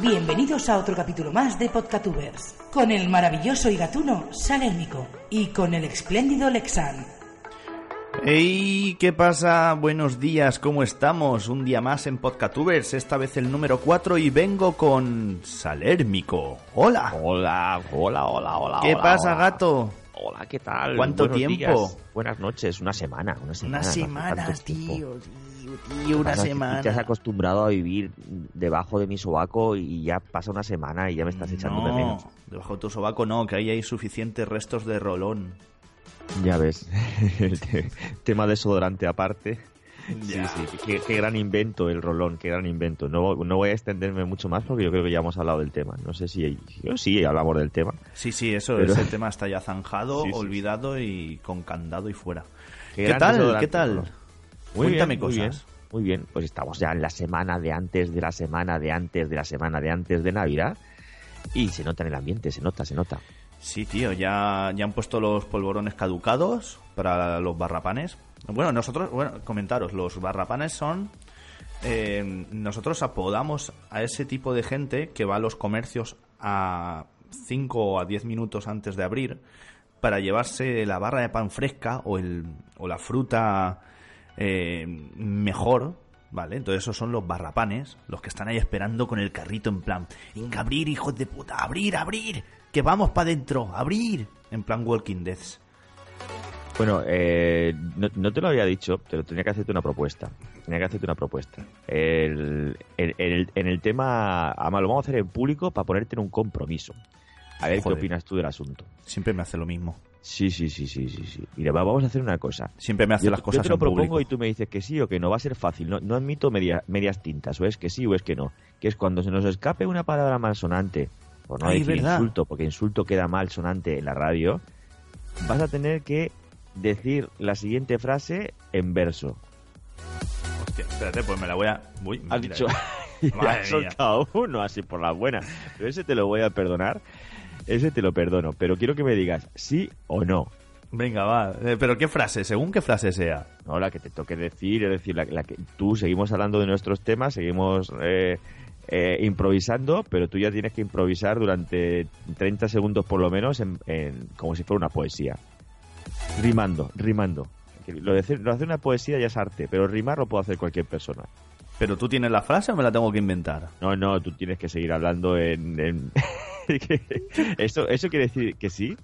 Bienvenidos a otro capítulo más de Podcatubers, con el maravilloso y gatuno Salérmico y con el espléndido Lexan. ¡Hey! ¿Qué pasa? Buenos días, ¿cómo estamos? Un día más en Podcatubers, esta vez el número 4 y vengo con Salérmico. ¡Hola! Hola, hola, hola, hola. ¿Qué hola, pasa, hola. gato? Hola, ¿qué tal? ¿Cuánto Buenos tiempo? días. Buenas noches, una semana, una semana. No tanto tiempo. tío, tío, tío, una semana. Te has acostumbrado a vivir debajo de mi sobaco y ya pasa una semana y ya me estás echando de menos. No, debajo de tu sobaco no, que ahí hay suficientes restos de rolón. Ya ves, el te- tema desodorante aparte. Sí, sí, qué, qué gran invento el rolón, qué gran invento. No, no voy a extenderme mucho más porque yo creo que ya hemos hablado del tema. No sé si yo sí hablamos del tema. Sí, sí, eso, Pero- ese tema está ya zanjado, Sí, sí, olvidado y con candado y fuera. Qué ¿Qué gran tal? ¿Qué tal? Muy Cuéntame bien, muy bien, cosas. Muy bien, pues estamos ya en la semana de antes de la semana de antes de la semana de antes de Navidad y se nota en el ambiente, se nota, se nota. Sí, tío, ya, ya han puesto los polvorones caducados para los barrapanes. Bueno, nosotros, bueno, comentaros, los barrapanes son... eh, nosotros apodamos a ese tipo de gente que va a los comercios a 5 o a 10 minutos antes de abrir para llevarse la barra de pan fresca o, el, o la fruta eh, mejor, ¿vale? Entonces esos son los barrapanes, los que están ahí esperando con el carrito en plan, venga, abrir, hijos de puta, abrir, abrir, que vamos para adentro, abrir, en plan Walking Dead. Bueno, eh, no, no te lo había dicho, pero tenía que hacerte una propuesta. Tenía que hacerte una propuesta. El- el, en el tema, además lo vamos a hacer en público para ponerte en un compromiso. A ver Joder. qué opinas tú del asunto. Siempre me hace lo mismo. Sí, sí, sí, sí, sí, sí. Mira, va- vamos a hacer una cosa. Siempre me hace Yo, las yo cosas te lo en propongo público. y tú me dices que sí o que no. Va a ser fácil. No, no admito media- medias tintas. O es que sí o es que no. Que es cuando se nos escape una palabra malsonante, por no Ay, decir ¿verdad? insulto, porque insulto queda mal sonante en la radio, vas a tener que decir la siguiente frase en verso. Hostia, espérate, pues me la voy a... Uy, Has dicho... Ya has soltado uno así por la buena. Pero ese te lo voy a perdonar. Ese te lo perdono. Pero quiero que me digas sí o no. Venga, va. Eh, Pero qué frase, según qué frase sea. No, la que te toque decir, es decir, la, la que tú seguimos hablando de nuestros temas, seguimos eh, eh, improvisando, pero tú ya tienes que improvisar durante 30 segundos por lo menos, en, en- como si fuera una poesía. Rimando, rimando. Lo de, hacer, lo de hacer una poesía ya es arte, pero rimar lo puede hacer cualquier persona. ¿Pero tú tienes la frase o me la tengo que inventar? No, no, tú tienes que seguir hablando en... en- ¿Eso, ¿Eso quiere decir que sí?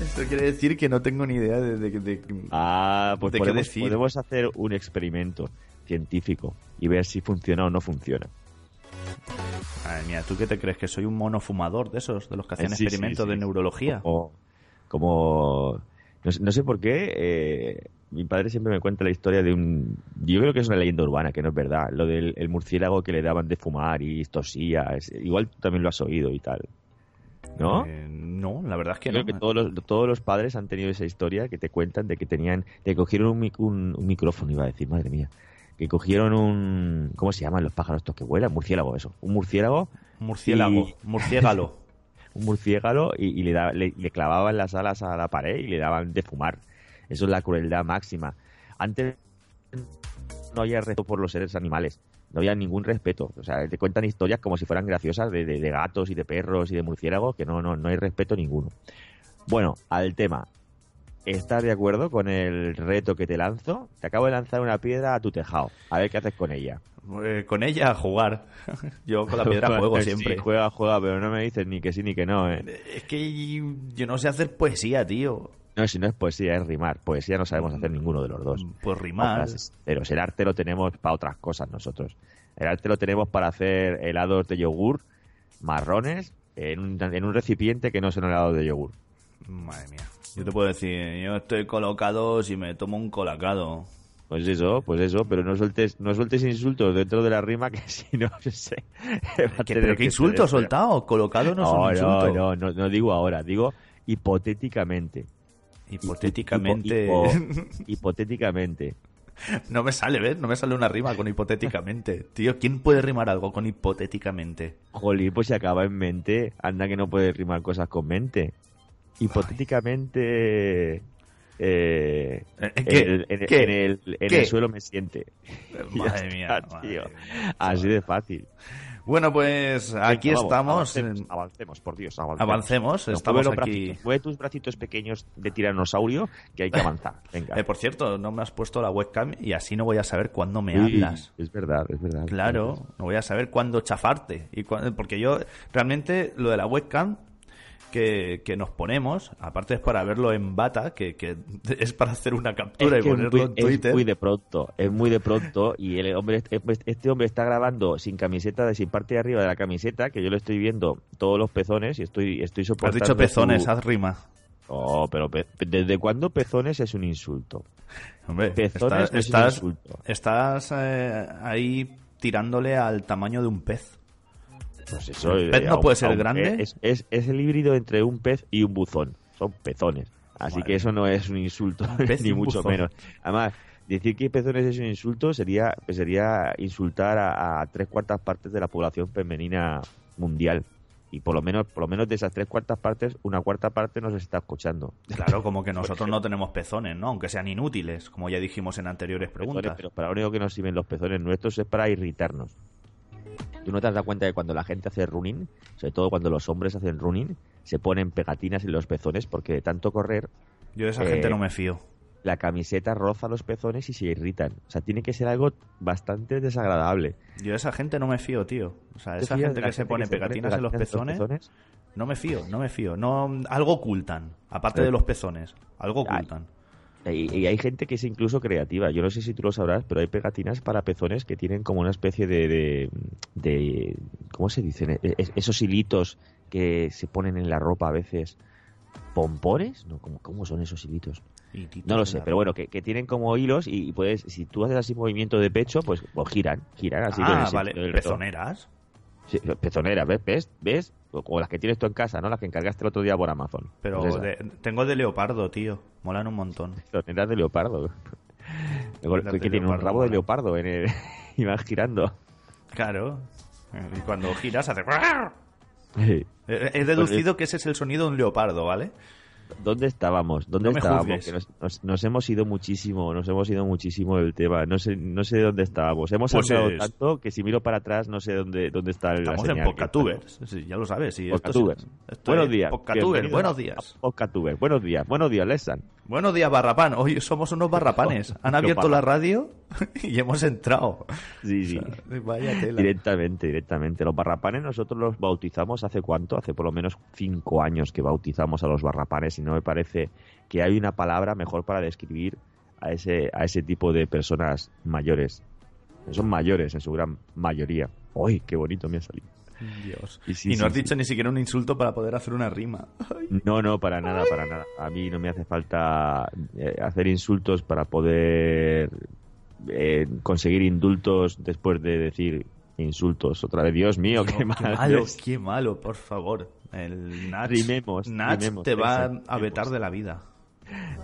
Esto quiere decir que no tengo ni idea de... de- de- Ah, pues ¿De qué podemos, decir? podemos hacer un experimento científico y ver si funciona o no funciona. Madre mía, ¿tú qué te crees? ¿Que soy un mono fumador de esos? ¿De los que hacían Eh, sí, experimentos sí, de neurología? Como, como no, sé- no sé por qué, eh, mi padre siempre me cuenta la historia de un... Yo creo que es una leyenda urbana, que no es verdad. Lo del el murciélago que le daban de fumar y tosía. es- igual tú también lo has oído y tal. ¿No? Eh, no, la verdad es que Creo no. que todos los, todos los padres han tenido esa historia que te cuentan de que tenían, que cogieron un, mic- un, un micrófono, iba a decir, madre mía, que cogieron un, ¿cómo se llaman los pájaros estos que vuelan? Murciélago, eso, un murciélago, Murciélago, y- murciégalo. un murciélago y, y le, da- le, le clavaban las alas a la pared y le daban de fumar. Eso es la crueldad máxima. Antes no había respeto por los seres animales. No había ningún respeto. O sea, te cuentan historias como si fueran graciosas de, de- de gatos y de perros y de murciélagos, que no, no, no hay respeto ninguno. Bueno, al tema. ¿Estás de acuerdo con el reto que te lanzo? Te acabo de lanzar una piedra a tu tejado. A ver qué haces con ella. Eh, con ella a jugar. Yo con la piedra juego Sí, siempre. juega, juega, pero no me dices ni que sí ni que no, ¿eh? Es que yo no sé hacer poesía, tío. No, si no es poesía, es rimar. Poesía no sabemos hacer ninguno de los dos. Pues rimar. Pero el arte lo tenemos para otras cosas nosotros. El arte lo tenemos para hacer helados de yogur marrones en un, en un recipiente que no son helados de yogur. Madre mía. Yo te puedo decir, yo estoy colocado si me tomo un colacado. Pues eso, pues eso, pero no sueltes, no sueltes insultos dentro de la rima que si no, sé. va a ¿Qué- tener ¿Pero qué insulto soltado? Colocado no, No, insulto. no, no, no, no digo ahora, digo hipotéticamente. Hipotéticamente. Hipo- hipotéticamente. No me sale, ¿ves? No me sale una rima con hipotéticamente. Tío, ¿quién puede rimar algo con hipotéticamente? Jolín, pues se acaba en mente. Anda que no puedes rimar cosas con mente. Hipotéticamente. Eh, Eh, en, ¿qué? el, en- el, en ¿Qué? el suelo me siente. Madre mía, está, madre tío. Así de fácil. Bueno, pues aquí Venga, estamos. Avancemos, avancemos, por Dios, avancemos. Avancemos, No, estamos mueve aquí. bracitos, mueve tus bracitos pequeños de tiranosaurio que hay que avanzar. Venga. Eh, por cierto, no me has puesto la webcam y así no voy a saber cuándo me Uy, hablas. Es verdad, es verdad. Claro, no voy a saber cuándo chafarte. Y cuándo- porque yo, realmente, lo de la webcam que, que nos ponemos, aparte es para verlo en bata, que, que es para hacer una captura Es y es ponerlo muy, en es Twitter. muy de pronto, es muy de pronto y el hombre, este hombre está grabando sin camiseta, sin parte de arriba de la camiseta, que yo le estoy viendo todos los pezones y estoy, estoy Has soportando. dicho pezones, su- haz rima. Oh, pero pe- ¿desde cuándo pezones es un insulto? Hombre, Pezones estás, no es un insulto. estás, eh, ahí tirándole al tamaño de un pez. Pues eso, ¿El pez no puede ser grande? Es, es, es el híbrido entre un pez y un buzón. Son pezones. Así Madre que eso no es un insulto, ni mucho buzón. menos. Además, decir que pezones es un insulto sería, sería insultar a, a tres cuartas partes de la población femenina mundial. Y por lo menos, por lo menos de esas tres cuartas partes, una cuarta parte nos está escuchando. Claro, como que nosotros no tenemos pezones, ¿no? Aunque sean inútiles, como ya dijimos en anteriores Pezones, preguntas. pero para lo único que nos sirven los pezones nuestros es para irritarnos. ¿Tú no te has dado cuenta de cuando la gente hace running, sobre todo cuando los hombres hacen running, se ponen pegatinas en los pezones porque de tanto correr Yo de esa Eh, gente no me fío. la camiseta roza los pezones y se irritan. O sea, tiene que ser algo bastante desagradable. Yo de esa gente no me fío, tío. O sea, ¿Te esa gente que se pone pegatinas en los pegatinas pezones, no me fío, no me fío. No, algo ocultan, aparte Eh. de los pezones. Algo ocultan. Y, y hay gente que es incluso creativa. Yo no sé si tú lo sabrás, pero hay pegatinas para pezones que tienen como una especie de... de, de- ¿Cómo se dicen? E- es- esos hilitos que se ponen en la ropa a veces. ¿Pompones? No, ¿cómo, cómo son esos hilitos? No lo sé, pero bueno, que, que tienen como hilos y, y puedes, si tú haces así movimiento de pecho, pues, pues giran, giran así. Ah, vale. Pezoneras. Sí, pezoneras, ¿ves? ¿Ves? ¿Ves? O, las que tienes tú en casa, ¿no? Las que encargaste el otro día por Amazon. Pero Pues de- tengo de leopardo, tío. Molan un montón. Pezoneras de leopardo. Que tiene un rabo de leopardo en el... y van girando. Claro. Y cuando giras hace... Sí. He deducido que ese es el sonido de un leopardo, ¿vale? ¿Dónde estábamos? ¿Dónde No estábamos? Que nos, nos- nos hemos ido muchísimo, nos hemos ido muchísimo del tema. No sé, no sé dónde estábamos. Hemos Pues es- tanto que si miro para atrás no sé dónde, dónde está la Estamos en señal Podcatubers. Sí, ya lo sabes. Sí, esto es- Podcatubers. esto Buenos días. Buenos días. a Podcatubers. Buenos días. Buenos días, Lesan. Buenos días, Barrapán. Hoy somos unos barrapanes. Han abierto la radio y hemos entrado. Sí, sí. O sea, vaya tela. Directamente, directamente. Los barrapanes nosotros los bautizamos hace cuánto? Hace por lo menos cinco años que bautizamos a los barrapanes y no me parece que hay una palabra mejor para describir a ese, a ese tipo de personas mayores. Son mayores en su gran mayoría. ¡Uy, qué bonito me ha salido! Dios. Y no sí, has sí. dicho ni siquiera un insulto para poder hacer una rima. No, no, para nada, para nada. A mí no me hace falta eh, hacer insultos para poder eh, conseguir indultos después de decir insultos. Otra vez, Dios mío, qué, qué mal malo, qué malo, por favor. El Nach, Rimemos, Nach rimemos, te va a vetar de la vida.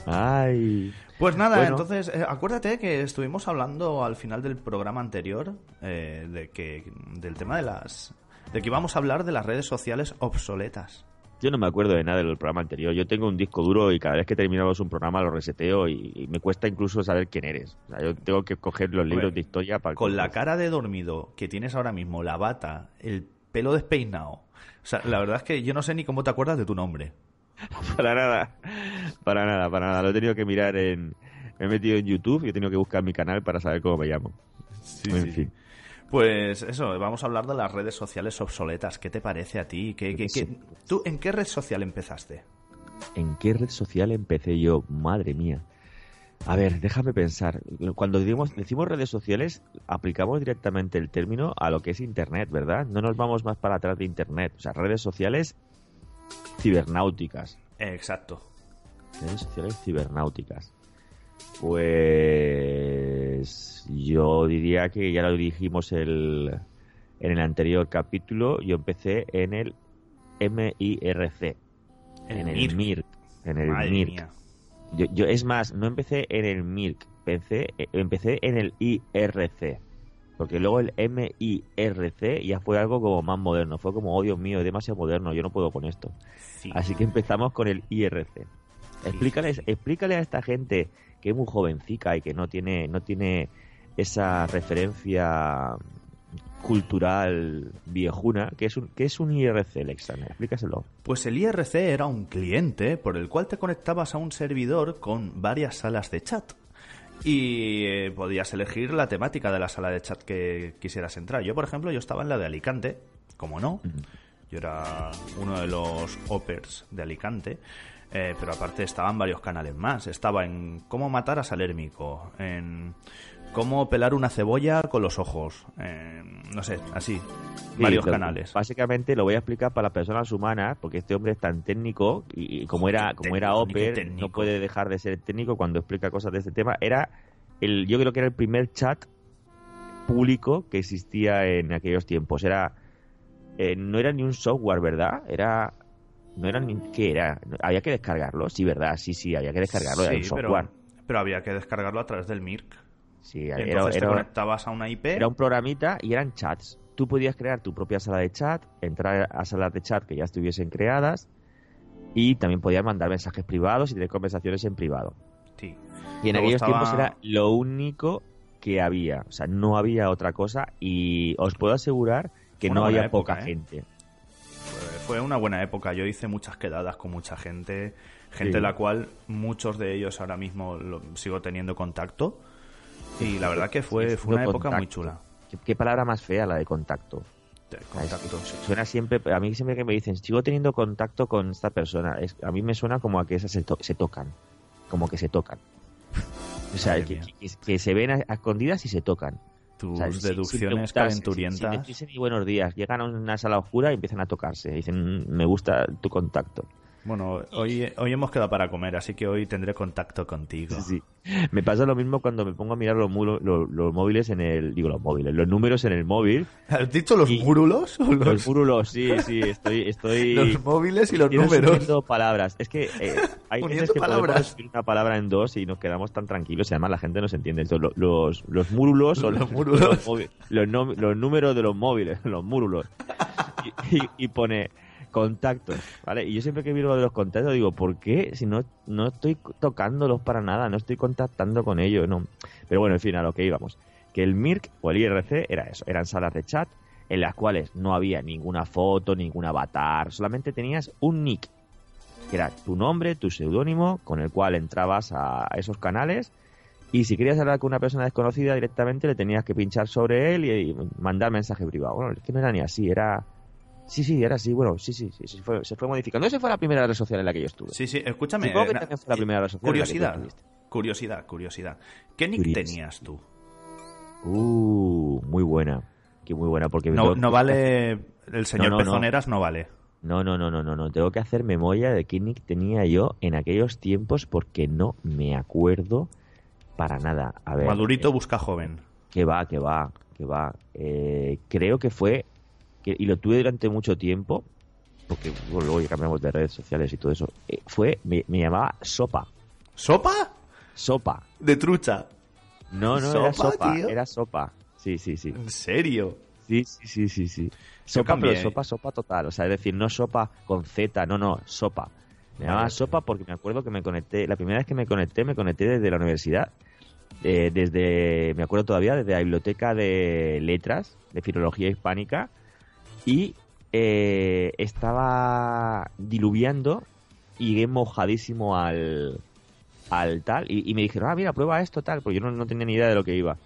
Ay. Pues nada, Bueno. entonces, eh, acuérdate que estuvimos hablando al final del programa anterior eh, de que del tema de las de que íbamos a hablar de las redes sociales obsoletas. Yo no me acuerdo de nada del programa anterior. Yo tengo un disco duro y cada vez que terminamos un programa lo reseteo y, y me cuesta incluso saber quién eres. O sea, yo tengo que coger los libros de historia para... Con la cara de dormido que tienes ahora mismo, la bata, el pelo despeinado. O sea, la verdad es que yo no sé ni cómo te acuerdas de tu nombre. Para nada. Para nada, para nada. Lo he tenido que mirar en... Me he metido en YouTube y he tenido que buscar mi canal para saber cómo me llamo. en fin. Pues eso, vamos a hablar de las redes sociales obsoletas. ¿Qué te parece a ti? ¿Qué, qué- qué- ¿Tú en qué red social empezaste? ¿En qué red social empecé yo? Madre mía. A ver, déjame pensar. Cuando decimos, decimos redes sociales, aplicamos directamente el término a lo que es Internet, ¿verdad? No nos vamos más para atrás de Internet. O sea, redes sociales cibernáuticas. Exacto. Redes sociales cibernáuticas. Pues yo diría que ya lo dijimos el, en el anterior capítulo. Yo empecé en el MIRC. en el MIRC. En el Madre MIRC. mía. Yo, yo, es más, no empecé en el MIRC, empecé, eh, empecé en el IRC. Porque luego el MIRC ya fue algo como más moderno. Fue como, oh Dios mío, es demasiado moderno, yo no puedo con esto. Sí. Así que empezamos con el IRC. Explícales, explícale a esta gente que es muy jovencica y que no tiene, no tiene esa referencia cultural viejuna. ¿Qué es un, qué es un IRC, Alexander? Explícaselo. Pues el IRC era un cliente por el cual te conectabas a un servidor con varias salas de chat. Y eh, podías elegir la temática de la sala de chat que quisieras entrar. Yo, por ejemplo, yo estaba en la de Alicante, como no. Yo era uno de los opers de Alicante. Eh, pero aparte estaban varios canales más. Estaba en cómo matar a Salérmico, en cómo pelar una cebolla con los ojos, no sé, así, Sí, varios lo- canales. Básicamente lo voy a explicar para las personas humanas, porque este hombre es tan técnico y, y como era como era Oper, no puede dejar de ser técnico cuando explica cosas de este tema. Era el, yo creo que era el primer chat público que existía en aquellos tiempos. Era eh, no era ni un software, ¿verdad? Era no era ni qué era. Había que descargarlo, sí, ¿verdad? Sí, sí, había que descargarlo. era un Sí, software. pero, pero había que descargarlo a través del MIRC. Sí, Y era, entonces te era- conectabas a una IP. Era un programita y eran chats. Tú podías crear tu propia sala de chat, entrar a salas de chat que ya estuviesen creadas y también podías mandar mensajes privados y tener conversaciones en privado. Sí. Y en aquellos tiempos era lo único que había. O sea, no había otra cosa y os puedo asegurar que no había época, poca ¿eh? gente. Fue, una buena época. Yo hice muchas quedadas con mucha gente, gente Sí. la cual muchos de ellos ahora mismo lo- sigo teniendo contacto. Y la verdad que fue, fue una época muy chula. ¿Qué, qué palabra más fea la de contacto. De contacto. Suena siempre, a mí siempre que me dicen, sigo teniendo contacto con esta persona, es, a mí me suena como a que esas se, to- se tocan, como que se tocan. O sea, que, mía. que- que se ven a, a escondidas y se tocan. Tus O sea, deducciones calenturientas. Buenos días. Llegan a una sala oscura y empiezan a tocarse. Dicen, "Mm, me gusta tu contacto. Bueno, hoy, hoy hemos quedado para comer, así que hoy tendré contacto contigo. Sí, sí. Me pasa lo mismo cuando me pongo a mirar los, mulo- los, los móviles en el... Digo, los móviles, los números en el móvil. ¿Has dicho los o Los los, múrulos, sí, sí, estoy... estoy... los móviles y los números? uniendo palabras. Es que eh, hay veces que palabras. una palabra en dos y nos quedamos tan tranquilos y además la gente no se entiende. Entonces, lo- los, los múrulos son Los múrulos. los, los no- los números de los móviles, los múrulos. Y, y- y pone contactos, ¿vale? Y yo siempre que miro lo de los contactos digo, ¿por qué? Si no, no estoy tocándolos para nada, no estoy contactando con ellos, no. Pero bueno, en fin, a lo que íbamos. Que el MIRC o el IRC era eso, eran salas de chat en las cuales no había ninguna foto, ningún avatar, solamente tenías un nick, que era tu nombre, tu seudónimo, con el cual entrabas a esos canales y si querías hablar con una persona desconocida directamente le tenías que pinchar sobre él y, y mandar mensaje privado. Bueno, es que no era ni así, era... Sí, sí, era así, bueno, sí, sí, sí, sí, fue- se fue modificando. Esa fue la primera red social en la que yo estuve. Sí, sí, escúchame. Supongo que na- también fue la primera red social Curiosidad, curiosidad, curiosidad. ¿Qué nick Curiosidad. tenías tú? Uh, muy buena. Que muy buena, porque... No, no vale... El señor no, no. Pezoneras no vale. No, no, no, no, no, no. Tengo que hacer memoria de qué nick tenía yo en aquellos tiempos porque no me acuerdo para nada. A ver. Madurito eh, busca joven. que va, que va, que va. Eh, creo que fue. Que- y lo tuve durante mucho tiempo. Porque bueno, luego ya cambiamos de redes sociales y todo eso. eh, fue. Me, me llamaba Sopa. ¿Sopa? Sopa. De trucha. No, no, era ¿Sopa, tío? Era Sopa. Sí, sí, sí. ¿En serio? Sí, sí, sí, sí, sí. Sopa, pero sopa, sopa total. O sea, es decir, no sopa con Z, no, no, sopa. Me llamaba sopa porque me acuerdo que me conecté, la primera vez que me conecté, me conecté desde la universidad. Eh, desde, me acuerdo todavía, desde la biblioteca de letras, de filología hispánica. Y eh, estaba diluviando y llegué mojadísimo al, al tal. Y, y me dijeron, ah, mira, prueba esto, tal, porque yo no, no tenía ni idea de lo que iba.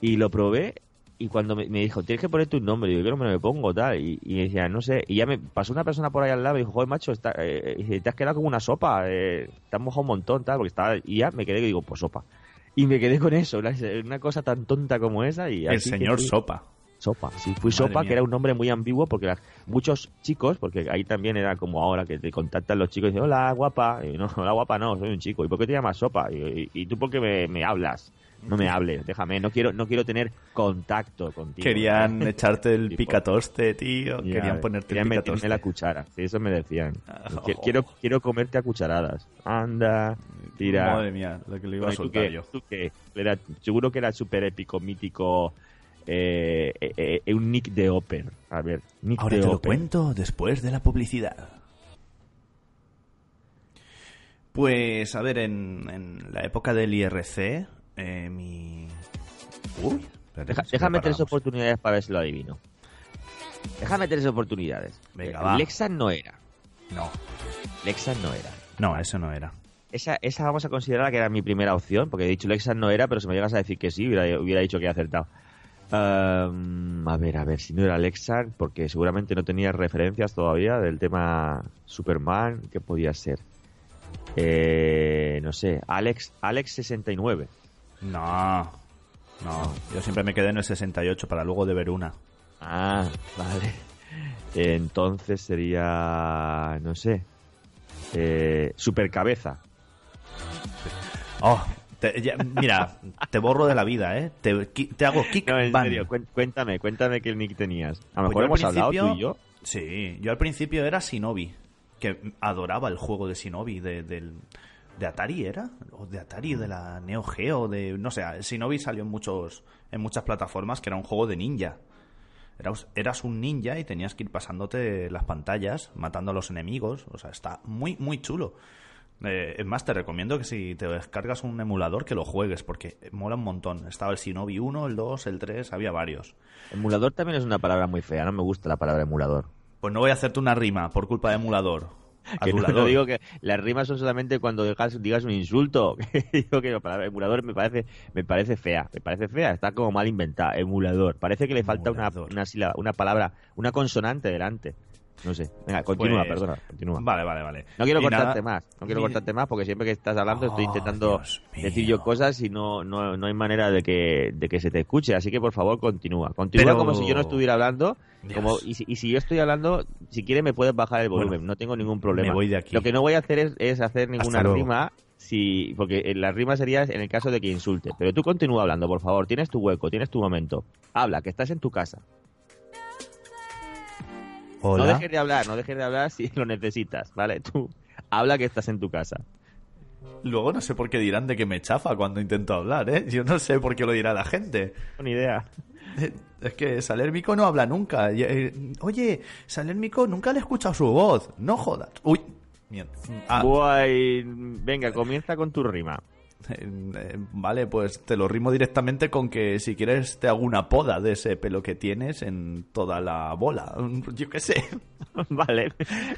Y lo probé y cuando me, me dijo, tienes que poner tu nombre, y digo, yo no me lo pongo, tal. Y, y me decía, no sé. Y ya me pasó una persona por ahí al lado y dijo, joder, macho, está, eh, dice, te has quedado como una sopa, eh, te has mojado un montón, tal, porque estaba. Y ya me quedé y digo, pues sopa. Y me quedé con eso, una, una cosa tan tonta como esa. Y El así señor Sopa. Sopa, sí, fui Madre Sopa, mía. que era un nombre muy ambiguo porque muchos chicos, porque ahí también era como ahora que te contactan los chicos y dicen, hola, guapa. Y no, hola, guapa, no, soy un chico. ¿Y por qué te llamas Sopa? Y, y- y tú por qué me, me hablas? No me hables, déjame, no quiero, no quiero tener contacto contigo. Querían echarte el picatoste, tío. Querían ponerte querían el picatoste. la cuchara, sí, eso me decían. Ah, Qui- oh. Quiero, quiero comerte a cucharadas. Anda, tira. Madre mía, lo que le iba a Bueno, ¿y tú soltar qué? yo. Era, seguro que era súper épico, mítico, eh, eh, eh, un nick de Oper. A ver, nick Ahora de te lo cuento después de la publicidad. Pues, a ver, en, en la época del IRC, eh, mi... Uy, Deja- déjame tres oportunidades para ver si lo adivino. Déjame tres oportunidades. Venga, Eh. Lexan no era. No, Lexan no era. no, eso no era. Esa, esa vamos a considerar que era mi primera opción, porque he dicho Lexan no era, pero si me llegas a decir que sí, hubiera, hubiera dicho que he acertado. Ehm, a ver, a ver, si no era Lexan, porque seguramente no tenía referencias todavía del tema Superman, ¿qué podía ser? Eh, no sé, Alex, Alex 69. No, no. Yo siempre me quedé en el 68 para luego de ver una. Ah, vale. Entonces sería, no sé, eh, Supercabeza. Oh, te- ya- mira, te borro de la vida, ¿eh? Te, hago kick No, en serio, cuéntame, cuéntame qué nick tenías. A lo Pues mejor hemos hablado tú y yo. Sí, yo al principio era Shinobi, que adoraba el juego de Shinobi de, del- de Atari, ¿era? O de Atari, de la Neo Geo, de... No sé, Shinobi salió en, muchos, en muchas plataformas que era un juego de ninja. Eras, eras un ninja y tenías que ir pasándote las pantallas, matando a los enemigos. O sea, está muy, muy chulo. Eh, es más, te recomiendo que si te descargas un emulador que lo juegues, porque mola un montón. Estaba el Shinobi 1, el 2, el 3, había varios. Emulador también es una palabra muy fea, no me gusta la palabra emulador. Pues no voy a hacerte una rima por culpa de emulador. Que no, Adulador. no digo que las rimas son solamente cuando digas, digas un insulto. digo que la palabra emulador me parece, me parece fea, me parece fea, está como mal inventada. Emulador. Parece que le falta una, una sílaba, una palabra, una consonante delante. No sé. Venga, continúa, Pues- perdona, continúa. Vale, vale, vale. No quiero Y cortarte nada- más, no quiero Ni- cortarte más porque siempre que estás hablando estoy Oh, intentando Dios decir mío. yo cosas y no, no, no hay manera de que, de que se te escuche. Así que por favor continúa. Continúa Pero- como si yo no estuviera hablando. Dios. Como, y, si, y si yo estoy hablando, si quieres me puedes bajar el volumen, Bueno, no tengo ningún problema. me voy de aquí. Lo que no voy a hacer es, es hacer ninguna rima, si, porque la rima sería en el caso de que insulte. Pero tú continúa hablando, por favor. Tienes tu hueco, tienes tu momento. Habla, que estás en tu casa. No dejes de hablar, no dejes de hablar si lo necesitas, ¿vale? Tú habla que estás en tu casa. Luego no sé por qué dirán de que me chafa cuando intento hablar, ¿eh? Yo no sé por qué lo dirá la gente. Ni idea. Eh, Es que Salermico no habla nunca. Eh, Oye, Salermico nunca le he escuchado su voz. No jodas. Uy. Mierda. Ah, Guay. Venga, comienza con tu rima. Vale, pues te lo rimo directamente con que si quieres te hago una poda de ese pelo que tienes en toda la bola. Yo qué sé. vale,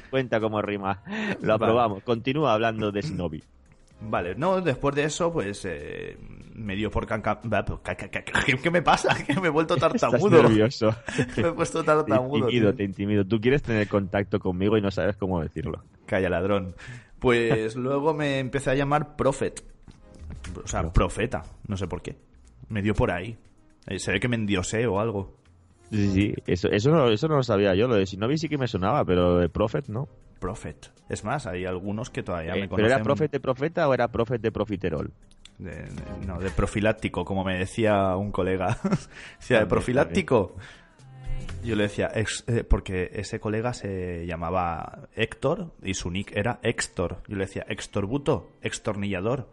cuenta como rima. Lo Vale. aprobamos. Continúa hablando de Shinobi. Vale, no, después de eso, pues eh, me dio por canca... pues, ¿Qué, me pasa? Que me he vuelto Estás tartamudo. nervioso. me he puesto Te tartamudo. intimido, tío. te intimido. Tú quieres tener contacto conmigo y no sabes cómo decirlo. Calla, ladrón. Pues luego me empecé a llamar Prophet. O sea, profeta. No sé por qué. Me dio por ahí. Eh, Se ve que me endiosé o algo. Sí, sí, eso, eso, no, eso no lo sabía yo. Lo de Shinobi sí que me sonaba, pero de Prophet no. Prophet. Es más, hay algunos que todavía Eh, me ¿Pero conocen. era Prophet de Profeta o era Prophet de Profiterol? de- de- no, de profiláctico, como me decía un colega. decía, de profiláctico. Yo le decía, ex- eh, porque ese colega se llamaba Héctor y su nick era Extor. Yo le decía, Extorbuto, extornillador,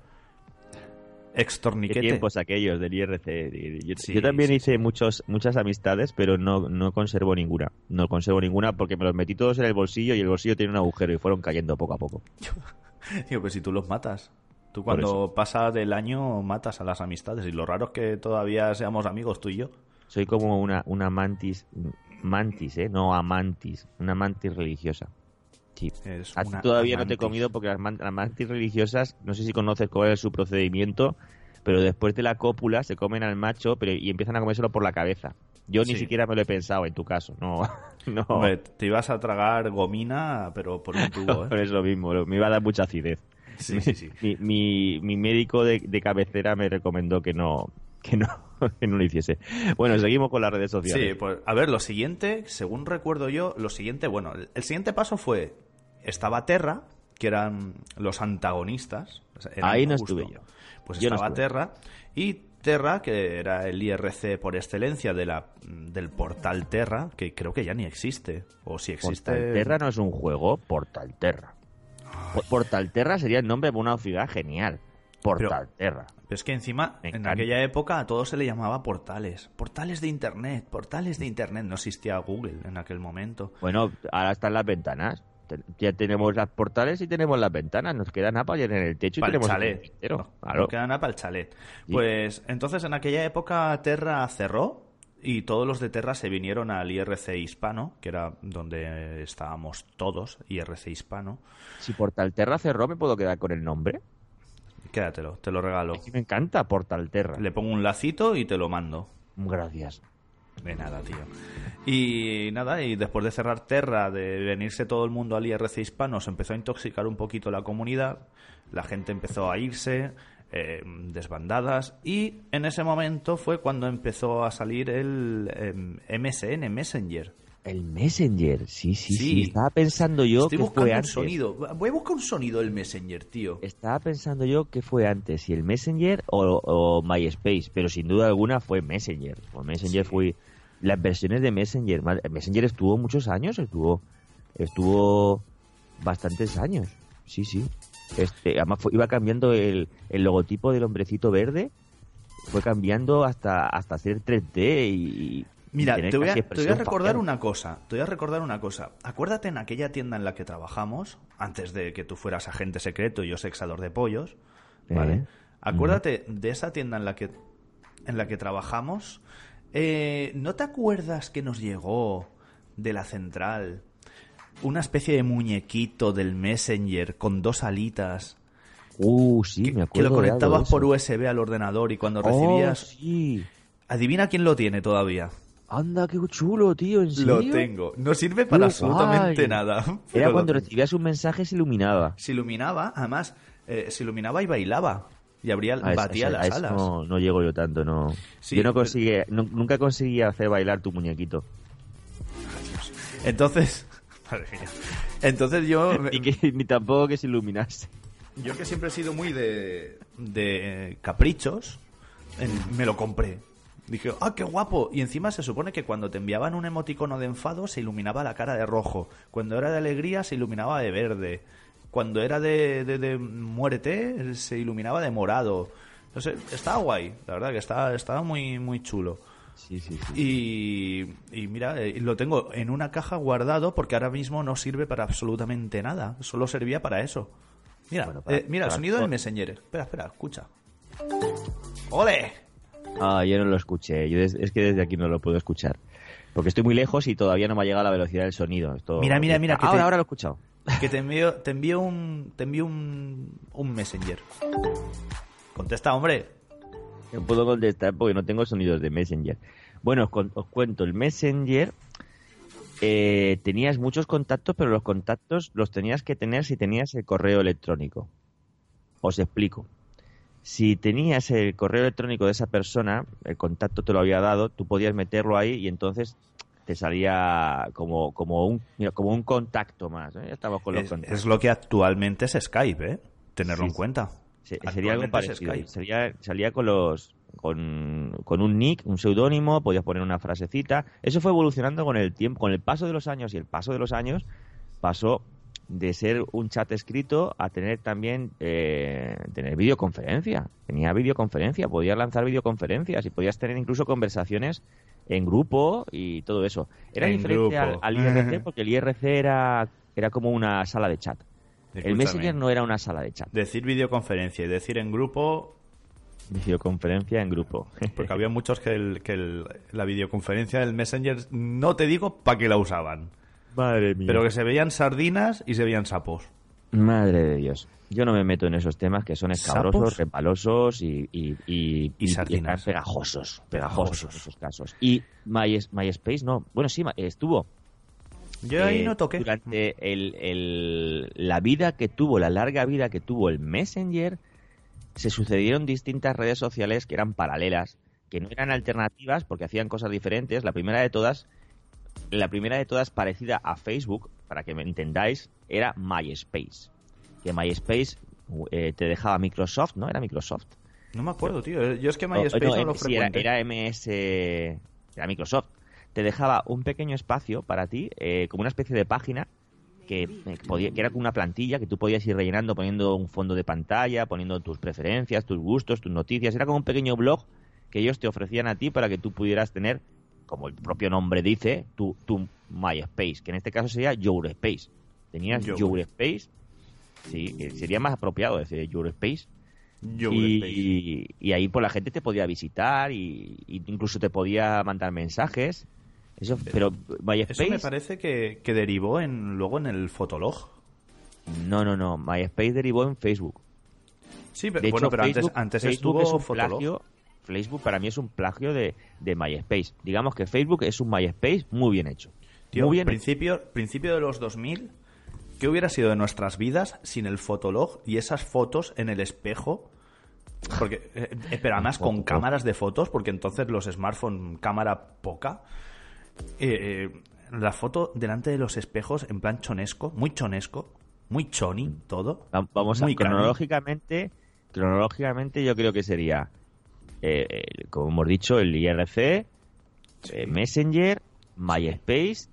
¿Qué extorniquete. tiempos aquellos del IRC? Yo, Sí, yo también sí, hice muchos, muchas amistades, pero no, no conservo ninguna. No conservo ninguna porque me los metí todos en el bolsillo y el bolsillo tiene un agujero y fueron cayendo poco a poco. Digo, pues si tú los matas. Tú cuando pasa del año matas a las amistades. Y lo raro es que todavía seamos amigos tú y yo. Soy como una, una mantis, mantis, ¿eh? No amantis, una mantis religiosa. Es A ti todavía no te he comido porque las, las mantis religiosas, no sé si conoces cuál es su procedimiento, pero después de la cópula se comen al macho pero, y empiezan a comérselo por la cabeza. Yo ni siquiera me lo he pensado en tu caso, no. no. Hombre, te ibas a tragar gomina, pero por un tubo, ¿eh? eso mismo, me iba a dar mucha acidez. Sí, sí, sí. Mi, mi, mi médico de, de cabecera me recomendó que no, que no, que no lo hiciese. Bueno, seguimos con las redes sociales. Sí, pues a ver, lo siguiente, según recuerdo yo, lo siguiente, bueno, el, el siguiente paso fue, estaba Terra, que eran los antagonistas. eran Ahí no justo. estuve yo. Pues Yo estaba. Terra y Terra, que era el IRC por excelencia de la, del portal Terra, que creo que ya ni existe. O si existe... Portalterra no es un juego, Portalterra. Po- Portalterra sería el nombre de una ciudad genial. Portalterra. Pero es que encima, en aquella época, a todo se le llamaba portales. Portales de Internet, portales de Internet. No existía Google en aquel momento. Bueno, ahora están las ventanas. Ya tenemos las portales y tenemos las ventanas. Nos queda nada para llenar el techo y Para el tenemos chalet. entero. No, Claro. no queda nada para el chalet. Sí. Pues entonces en aquella época Terra cerró y todos los de Terra se vinieron al IRC hispano, que era donde estábamos todos, IRC hispano. Si Portalterra cerró, ¿me puedo quedar con el nombre? Quédatelo, te lo regalo. Me encanta Portalterra. Le pongo un lacito y te lo mando. Gracias. De nada, tío. Y nada, y después de cerrar Terra, de venirse todo el mundo al IRC hispano, se empezó a intoxicar un poquito la comunidad, la gente empezó a irse, eh, desbandadas, y en ese momento fue cuando empezó a salir el MSN, Messenger. El Messenger, sí, sí, sí. Sí. Estaba pensando yo Estoy que buscando fue un antes. sonido. Voy a buscar un sonido del Messenger, tío. Estaba pensando yo que fue antes, si el Messenger o, o MySpace, pero sin duda alguna fue Messenger. O Messenger Sí. fue las versiones de Messenger. Messenger estuvo muchos años, estuvo estuvo bastantes años. Sí, sí. Este, además fue- iba cambiando el, el logotipo del hombrecito verde, fue cambiando hasta hasta hacer 3D y Mira, te voy, a, casi te voy a expresión recordar facial. una cosa. Te voy a recordar una cosa. Acuérdate en aquella tienda en la que trabajamos, antes de que tú fueras agente secreto y yo sexador de pollos, ¿vale? Eh. Acuérdate de esa tienda en la que en la que trabajamos. Eh, ¿No te acuerdas que nos llegó de la central una especie de muñequito del Messenger con dos alitas Uh, sí, que, me que acuerdo. lo algo de conectabas por. USB al ordenador y cuando Oh, recibías... sí. Adivina quién lo tiene todavía. Anda, qué chulo, tío, ¿en Lo serio? tengo. No sirve para Qué absolutamente guay. nada. Era lo cuando recibías un mensaje se iluminaba. Se iluminaba, además, eh, se iluminaba y bailaba. Y abría, A batía a las alas. No, no llego yo tanto, no. Sí, yo no conseguí, nu- nunca conseguí hacer bailar tu muñequito. Entonces, madre mía. Entonces yo, Ni, que, ni tampoco que se iluminase. yo que siempre he sido muy de, de caprichos, me lo compré. Dije, ah, qué guapo. Y encima se supone que cuando te enviaban un emoticono de enfado se iluminaba la cara de rojo. Cuando era de alegría se iluminaba de verde. Cuando era de, de, de muérete se iluminaba de morado. Sé, estaba guay. La verdad que estaba, estaba muy, muy chulo. Sí, sí, sí. Y, y mira, eh, lo tengo en una caja guardado porque ahora mismo no sirve para absolutamente nada. Solo servía para eso. Mira, Bueno, para- eh, mira el para- sonido del Messenger. Espera, espera, escucha. ¡Ole! Ah, yo no lo escuché. Yo es que desde aquí no lo puedo escuchar. Porque estoy muy lejos y todavía no me ha llegado la velocidad del sonido. Esto- Mira, mira, mira, que Ahora, te- ahora lo he escuchado. Que te envío, te envío un, te envío un, un Messenger. Contesta, hombre. No puedo contestar porque no tengo sonidos de Messenger. Bueno, os, con- os cuento, el Messenger eh, tenías muchos contactos, pero los contactos los tenías que tener si tenías el correo electrónico. Os explico. Si tenías el correo electrónico de esa persona, el contacto te lo había dado, tú podías meterlo ahí y entonces te salía como, como, un, mira, como un contacto más. ¿eh? Estamos con los Es, contactos. es lo que actualmente es Skype, ¿eh? Tenerlo Sí, en cuenta. Se- sería algo parecido. Skype. Sería, salía con los con, con un nick, un seudónimo, podías poner una frasecita. Eso fue evolucionando con el tiempo, con el paso de los años y el paso de los años pasó de ser un chat escrito a tener también eh, tener videoconferencia. Tenía videoconferencia, podías lanzar videoconferencias y podías tener incluso conversaciones en grupo y todo eso. Era En diferente al, IRC porque el IRC era, era como una sala de chat. El. Messenger no era una sala de chat. Decir videoconferencia y decir en grupo, Videoconferencia en grupo. porque había muchos que, el- que el- la videoconferencia del Messenger, no te digo para qué la usaban, Madre mía. pero que se veían sardinas y se veían sapos. Madre de Dios. Yo no me meto en esos temas que son escabrosos, ¿Sapos? repalosos y, y, y, Y sardinas. están pegajosos. Pegajosos en esos casos. Y My, MySpace no. Bueno, sí, estuvo. Yo ahí eh, no toqué. Durante el, el- la vida que tuvo, la larga vida que tuvo el Messenger, se sucedieron distintas redes sociales que eran paralelas, que no eran alternativas porque hacían cosas diferentes. La primera de todas, la primera de todas parecida a Facebook, para que me entendáis, era MySpace. Que MySpace eh, te dejaba Microsoft, ¿no? Era Microsoft. No me acuerdo, tío. Yo es que O- MySpace no, no, lo em- sí, era, frecuenté. era MS, era Microsoft. Te dejaba un pequeño espacio para ti, eh, como una especie de página que, eh, podía, que era como una plantilla que tú podías ir rellenando poniendo un fondo de pantalla, poniendo tus preferencias, tus gustos, tus noticias. Era como un pequeño blog que ellos te ofrecían a ti para que tú pudieras tener, como el propio nombre dice, tu, tu MySpace, que en este caso sería Your Space. Tenías Your- Your Space, sí, que sería más apropiado decir Your Space. Your y, y- y ahí pues la gente te podía visitar y, y incluso te podía mandar mensajes. Eso, pero MySpace, Eso me parece que, que derivó en luego en el Fotolog. no, no, no. MySpace derivó en Facebook. Sí, pero, De bueno, hecho, pero antes, antes Facebook estuvo es un Fotolog. plagio. Facebook para mí es un plagio de, de MySpace. Digamos que Facebook es un MySpace muy bien hecho. Tío, muy bien hecho. principio, principio de los 2000, ¿qué hubiera sido de nuestras vidas sin el Fotolog y esas fotos en el espejo? Porque, eh, eh, pero además con cámaras de fotos, porque entonces los smartphones, cámara poca. Eh, eh, la foto delante de los espejos en plan chonesco, muy chonesco, muy choni, todo. Va- Vamos a Muy cronológicamente, cronológicamente yo creo que sería, eh, como hemos dicho, el IRC, eh, Messenger, MySpace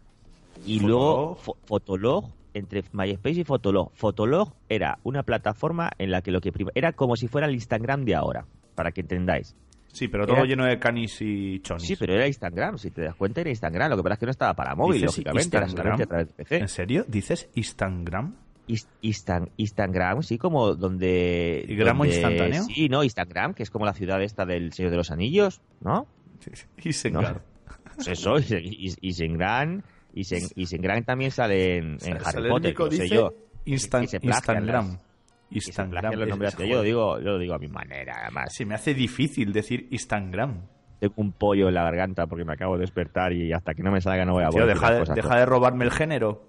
y Fotolog. luego Fo- Fotolog entre MySpace y Fotolog. Fotolog era una plataforma en la que lo que era como si fuera el Instagram de ahora, para que entendáis. Sí, pero todo Era- lleno de canis y chonis. Sí, pero era Instagram, si te das cuenta era Instagram. Lo que pasa es que no estaba para móvil, ¿Dices lógicamente, era solamente a través de PC. ¿En serio? ¿Dices Instagram? Instan- Instagram, sí, como donde... ¿Y gramo donde- instantáneo? Sí, no, Instagram, que es como la ciudad esta del Señor de los Anillos, ¿no? Isengard. Pues eso, y Isengran, Isen- Isengran también sale en, en Harry Sale el Potter, no sé dice yo. Instan- que se Instagram. las- que Instagram. los es- nombres. es- Yo lo digo, yo lo digo a mi manera, además. Se me hace difícil decir Instagram. Tengo un pollo en la garganta porque me acabo de despertar y hasta que no me salga no voy a poder deja, de, deja de robarme el género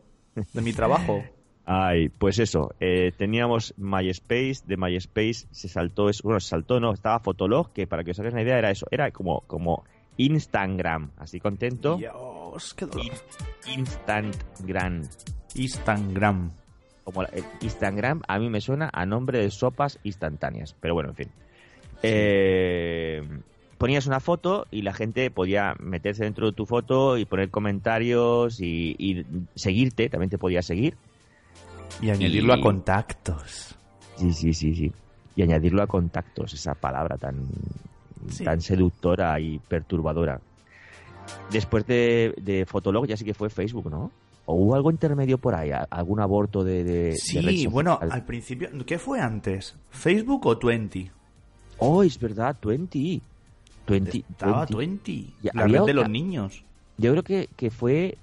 de mi trabajo. Ay, pues eso, eh, teníamos MySpace, de MySpace se saltó, es, bueno, se saltó, no, estaba Fotolog, que para que os hagáis una idea era eso, era como, como Instagram, así contento, Dios, qué dolor. Instantgram, Instagram. como la- Instagram a mí me suena a nombre de sopas instantáneas, pero bueno, en fin. Eh, ponías una foto y la gente podía meterse dentro de tu foto y poner comentarios y, y seguirte, también te podía seguir. Y añadirlo Y- a contactos. Sí, sí, sí, sí. Y añadirlo a contactos, esa palabra tan, Sí. tan seductora y perturbadora. Después de, de Fotolog ya sí que fue Facebook, ¿no? ¿O hubo algo intermedio por ahí? ¿A- ¿Algún aborto de, Sí, bueno, al principio, ¿qué fue antes? ¿Facebook o Twenty? Oh, es verdad, 20. 20, Estaba 20. Twenty. La había red de los niños. Yo creo que, que fue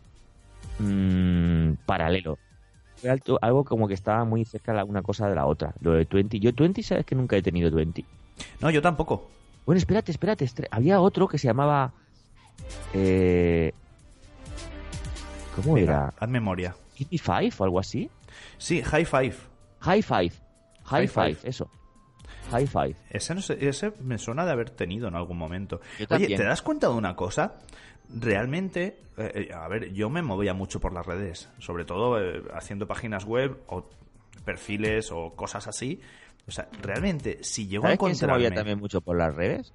mm, paralelo. Fue alto- algo como que estaba muy cerca la- una cosa de la otra. Lo de 20. Yo 20, sabes que nunca he tenido 20. No, yo tampoco. Bueno, espérate, espérate. estre- Había otro que se llamaba. Eh, ¿Cómo Venga, era? haz memoria. ¿Give me five o algo así? Sí, High Five. High five. High, High five. five. eso. High five. Ese, no sé- ese me suena de haber tenido en algún momento. Yo Oye. ¿te das cuenta de una cosa? Realmente, eh, eh, a ver, yo me movía mucho por las redes, sobre todo eh, haciendo páginas web o perfiles o cosas así. O sea, realmente, si llego a ¿Sabes quién se movía encontrarme... también mucho por las redes?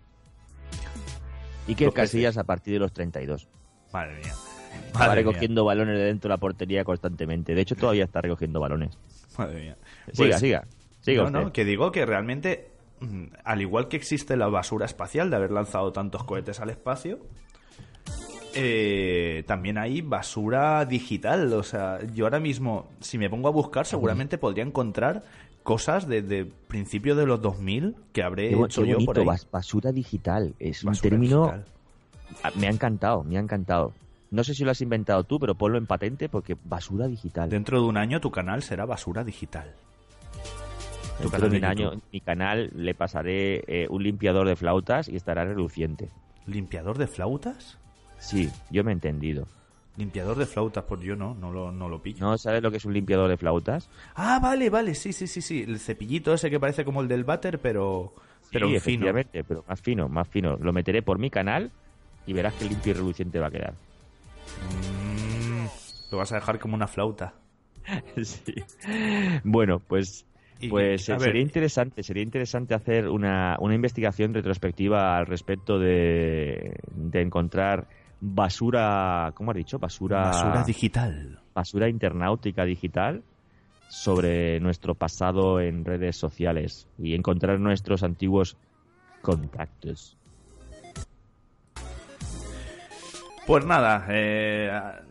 Iker peces. Casillas a partir de los 32. Madre mía. Estaba Madre mía. recogiendo balones de dentro de la portería constantemente. De hecho, todavía está recogiendo balones. Madre mía. Siga, Pues, siga. Siga no, usted. no, que digo que realmente, mm, al igual que existe la basura espacial de haber lanzado tantos cohetes al espacio, eh, también hay basura digital. O sea, yo ahora mismo, si me pongo a buscar, seguramente podría encontrar cosas de, de principio de los 2000 que habré Qué, hecho qué yo bonito, por ahí. basura digital. Es un término... digital. Ah, Me ha encantado, me ha encantado. No sé si lo has inventado tú, pero ponlo en patente porque basura digital. Dentro de un año tu canal será basura digital. De un año, mi canal le pasaré eh, un limpiador de flautas y estará reluciente. ¿Limpiador de flautas? Sí, yo me he entendido. Limpiador de flautas, pues yo no, no lo, no lo pillo. ¿No sabes lo que es un limpiador de flautas? Ah, vale, vale, sí, sí, sí, sí. El cepillito ese que parece como el del váter, pero, pero sí, en fino. efectivamente, pero más fino, más fino. Lo meteré por mi canal y verás que limpio y reluciente va a quedar. Mm, lo vas a dejar como una flauta. Sí. Bueno, pues, pues eh, sería interesante, sería interesante hacer una, una investigación retrospectiva al respecto de, de encontrar basura, ¿cómo has dicho? Basura, basura digital. basura internautica digital sobre nuestro pasado en redes sociales y encontrar nuestros antiguos contactos. Pues nada, eh,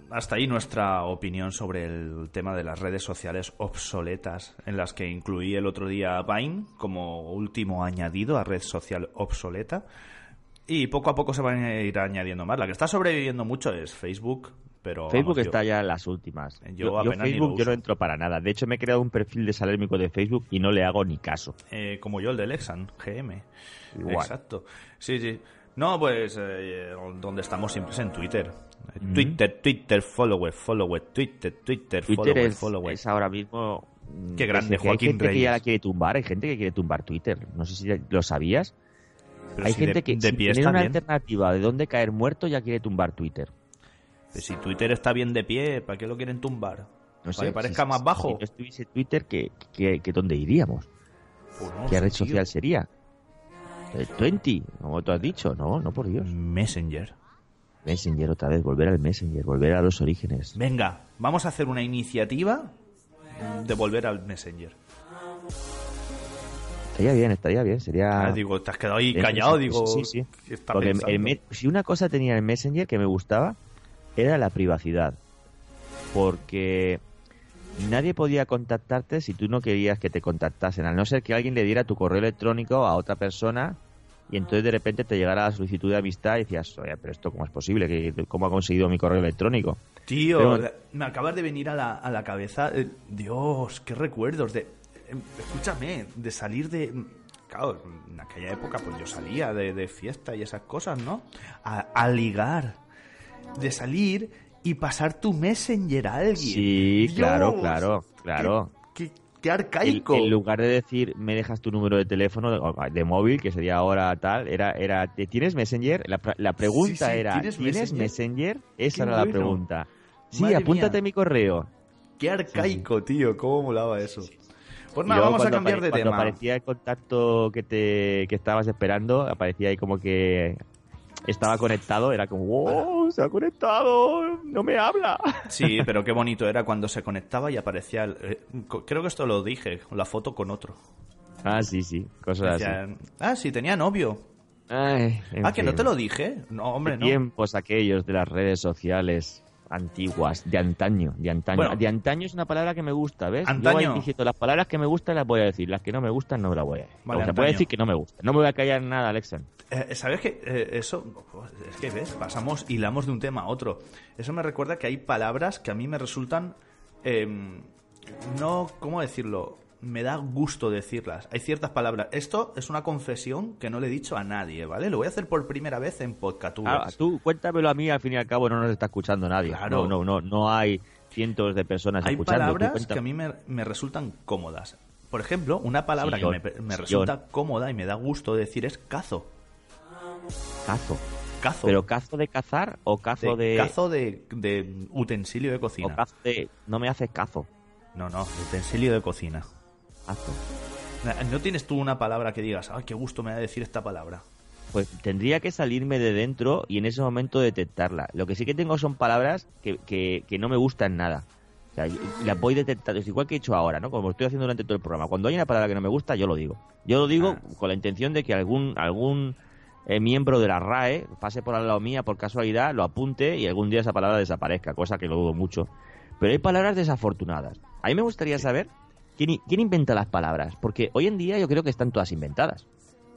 hasta ahí nuestra opinión sobre el tema de las redes sociales obsoletas, en las que incluí el otro día Vine como último añadido a red social obsoleta. Y poco a poco se van a ir añadiendo más. La que está sobreviviendo mucho es Facebook, pero... Facebook vamos, yo- está ya en las últimas. Yo Yo, Facebook yo no entro para nada. De hecho, me he creado un perfil de salérmico de Facebook y no le hago ni caso. Eh, como yo, el de Lexan, GM. Igual. Exacto. Sí, sí. No, pues eh, donde estamos siempre es en Twitter. Twitter, Twitter, follower, follower, Twitter, Twitter, Twitter follower, es, follower. es ahora mismo... mm, Qué grande, que Hay Joaquín gente que ya la quiere tumbar. Hay gente que quiere tumbar Twitter. No sé si lo sabías. Pero hay si de- gente que de está una bien. alternativa de dónde caer muerto ya quiere tumbar Twitter. Pero si Twitter está bien de pie, ¿para qué lo quieren tumbar? No sé, ¿Para que parezca si- más bajo? Si no estuviese Twitter, ¿qué, qué, qué- dónde iríamos? Pues no ¿Qué red tío. social sería? ¿El 20? Como tú has dicho, no, no por Dios. Messenger. Messenger otra vez, volver al Messenger, volver a los orígenes. Venga, vamos a hacer una iniciativa de volver al Messenger. Estaría bien, estaría bien, sería... Ah, digo, te has quedado ahí Eso, callado, sí, digo. sí, sí. ¿qué está Porque el- pensando? el me- si una cosa tenía el Messenger que me gustaba, era la privacidad. Porque nadie podía contactarte si tú no querías que te contactasen, a no ser que alguien le diera tu correo electrónico a otra persona y entonces de repente te llegara la solicitud de amistad y decías, oye, pero esto cómo es posible, ¿Qué- ¿cómo ha conseguido mi correo electrónico? Tío, Pero- me acabas de venir a la, a la cabeza. eh, Dios, qué recuerdos de. eh, Escúchame, de salir de. Claro, en aquella época pues yo salía de, de fiesta y esas cosas, ¿no? A, a ligar. De salir y pasar tu messenger a alguien. Sí, Dios, claro, claro, claro. Qué, qué- arcaico. en lugar de decir me dejas tu número de teléfono de, de móvil, que sería ahora tal, era, era ¿te ¿tienes Messenger? La, pre- la pregunta Sí, sí, era ¿tienes ¿tienes, Messenger? Messenger? Esa era la pregunta. Sí, Madre apúntate mía. mi correo. Qué arcaico, tío. Cómo molaba eso. Pues nada, vamos a cuando cambiar de cuando tema. aparecía el contacto que te que estabas esperando, aparecía ahí como que estaba conectado, era como, ¡wow! Se ha conectado, no me habla. Sí, pero qué bonito era cuando se conectaba y aparecía. el- eh, creo que esto lo dije, la foto con otro. Ah, sí, sí, cosas así. Ah, sí, tenía novio. Ay, ah, que no te lo dije. No, hombre, no. tiempos aquellos de las redes sociales antiguas, de antaño, de antaño. Bueno. de antaño es una palabra que me gusta, ¿ves? Antaño. Yo voy diciendo las palabras que me gustan las voy a decir, las que no me gustan no las voy a decir. Vale, o sea, antaño. voy a decir que no me gustan. No me voy a callar nada, Alexan. Eh, ¿Sabes qué? Eh, eso, es que ves, pasamos, hilamos de un tema a otro. Eso me recuerda que hay palabras que a mí me resultan, em, no, ¿cómo decirlo? Me da gusto decirlas. Hay ciertas palabras. Esto es una confesión que no le he dicho a nadie, ¿vale? Lo voy a hacer por primera vez en Podcatubers. Ah, tú cuéntamelo a mí, al fin y al cabo no nos está escuchando nadie. Claro. No, no, no, no hay cientos de personas Hay escuchando. Tú palabras que a mí me, me resultan cómodas. Por ejemplo, una palabra que me, me resulta cómoda y me da gusto decir es cazo. Cazo. Cazo. ¿Pero cazo de cazar o cazo de...? Cazo de, de utensilio de o cocina. cazo de... No me haces cazo. No, no, utensilio de cocina. ¿No tienes tú una palabra que digas, ay, qué gusto me da decir esta palabra? Pues tendría que salirme de dentro y en ese momento detectarla. Lo que sí que tengo son palabras que, que, que no me gustan nada. O sea, las voy detectando, es igual que he hecho ahora, ¿no? Como estoy haciendo durante todo el programa. Cuando hay una palabra que no me gusta, yo lo digo. Yo lo digo Ah. con la intención de que algún algún eh, miembro de la RAE pase por al lado mía por casualidad, lo apunte y algún día esa palabra desaparezca, cosa que lo dudo mucho. Pero hay palabras desafortunadas. A mí me gustaría saber quién, inventa las palabras, porque hoy en día yo creo que están todas inventadas.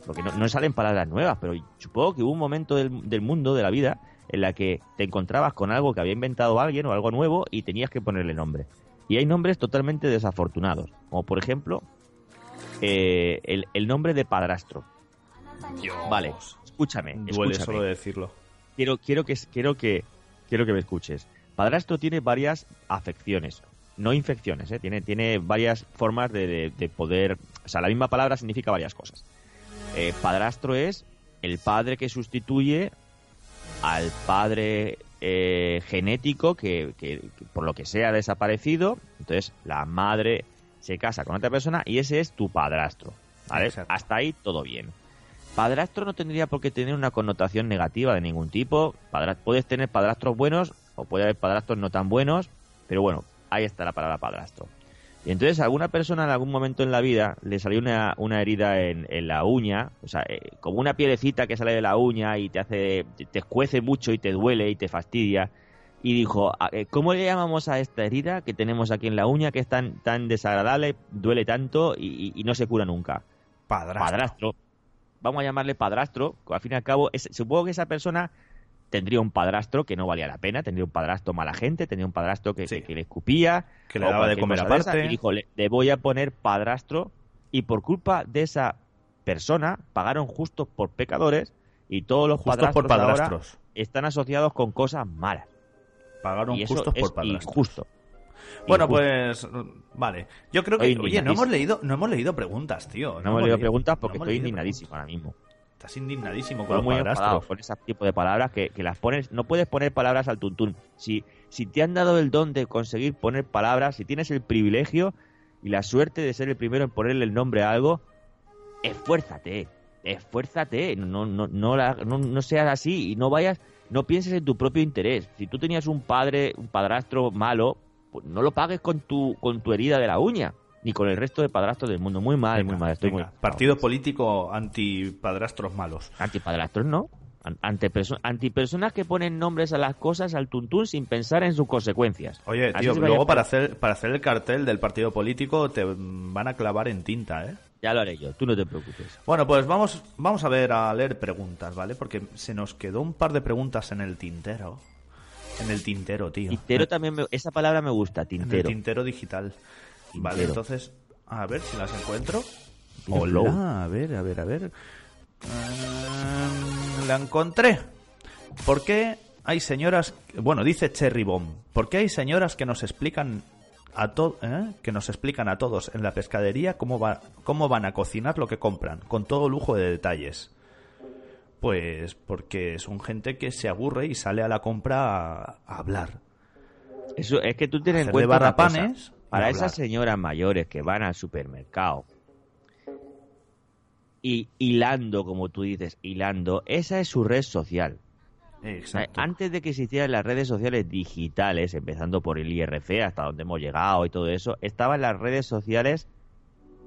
Porque no, no salen palabras nuevas, pero supongo que hubo un momento del, del mundo, de la vida, en la que te encontrabas con algo que había inventado alguien o algo nuevo y tenías que ponerle nombre. Y hay nombres totalmente desafortunados, como por ejemplo eh, el, el nombre de padrastro. Vale, escúchame, Duele escúchame. solo decirlo. Quiero, quiero, que, quiero, que, quiero que me escuches. Padrastro tiene varias afecciones, no infecciones, ¿eh? tiene, tiene varias formas de, de- de poder... O sea, la misma palabra significa varias cosas. Eh, padrastro es el padre que sustituye al padre eh, genético que, que- que por lo que sea ha desaparecido. Entonces, la madre se casa con otra persona y ese es tu padrastro. ¿vale? Exacto. Hasta ahí todo bien. Padrastro no tendría por qué tener una connotación negativa de ningún tipo. Padra- puedes tener padrastros buenos o puede haber padrastros no tan buenos, pero bueno, ahí está la palabra padrastro. Y entonces a alguna persona en algún momento en la vida le salió una, una herida en, en la uña, o sea, eh, como una pielecita que sale de la uña y te hace, te, te escuece mucho y te duele y te fastidia. Y dijo, "A- eh, ¿cómo le llamamos a esta herida que tenemos aquí en la uña que es tan, tan desagradable, duele tanto y, y- y no se cura nunca? Padrastro. Padrastro. Vamos a llamarle padrastro. Al fin y al cabo, es- supongo que esa persona tendría un padrastro que no valía la pena, tendría un padrastro mala gente, tendría un padrastro que, Sí. que- que le escupía, Que le daba de comer aparte. y dijo, le, le voy a poner padrastro y por culpa de esa persona pagaron justos por pecadores y todos los Justos padrastros, por de ahora padrastros. están asociados con cosas malas. Pagaron y justos por padrastros. injusto. Bueno, pues vale. Yo creo que oye, no hemos leído no hemos leído preguntas, tío. No me leído preguntas no porque hemos estoy indignadísimo preguntas. ahora mismo. Estás indignadísimo con muy con ese tipo de palabras que, que las pones. No puedes poner palabras al tuntún. Si, si te han dado el don de conseguir poner palabras, si tienes el privilegio y la suerte de ser el primero en ponerle el nombre a algo, esfuérzate. Esfuérzate. No, no, no, la- no, no seas así y no vayas. No pienses en tu propio interés. Si tú tenías un padre, un padrastro malo, pues no lo pagues con tu, con tu herida de la uña, ni con el resto de padrastros del mundo. Muy mal, Venga, muy mal. Estoy venga. muy Partido político antipadrastros malos. Antipadrastros no. An- Ante perso- antipersonas que ponen nombres a las cosas al tuntún sin pensar en sus consecuencias. Oye, Así tío, luego para hacer para hacer el cartel del partido político te van a clavar en tinta, ¿eh? Ya lo haré yo, tú no te preocupes. Bueno, pues vamos vamos a ver a leer preguntas, ¿vale? Porque se nos quedó un par de preguntas en el tintero. En el tintero, tío. Tintero también, me- esa palabra me gusta, En el tintero. tintero digital. Vale, entonces, a ver si las encuentro. Hola, a ver, a ver, a ver. Mm, la encontré. ¿Por qué hay señoras, bueno, dice Cherry Bomb, ¿por qué hay señoras que nos explican a to- eh? que nos explican a todos en la pescadería cómo va, cómo van a cocinar lo que compran, con todo lujo de detalles? Pues porque son gente que se aburre y sale a la compra a, a hablar. Eso es que tú tienes en cuenta una cosa. Para hablar. esas señoras mayores que van al supermercado y hilando, como tú dices, hilando, esa es su red social. Exacto. Antes de que existieran las redes sociales digitales, empezando por el IRC hasta donde hemos llegado y todo eso, estaban las redes sociales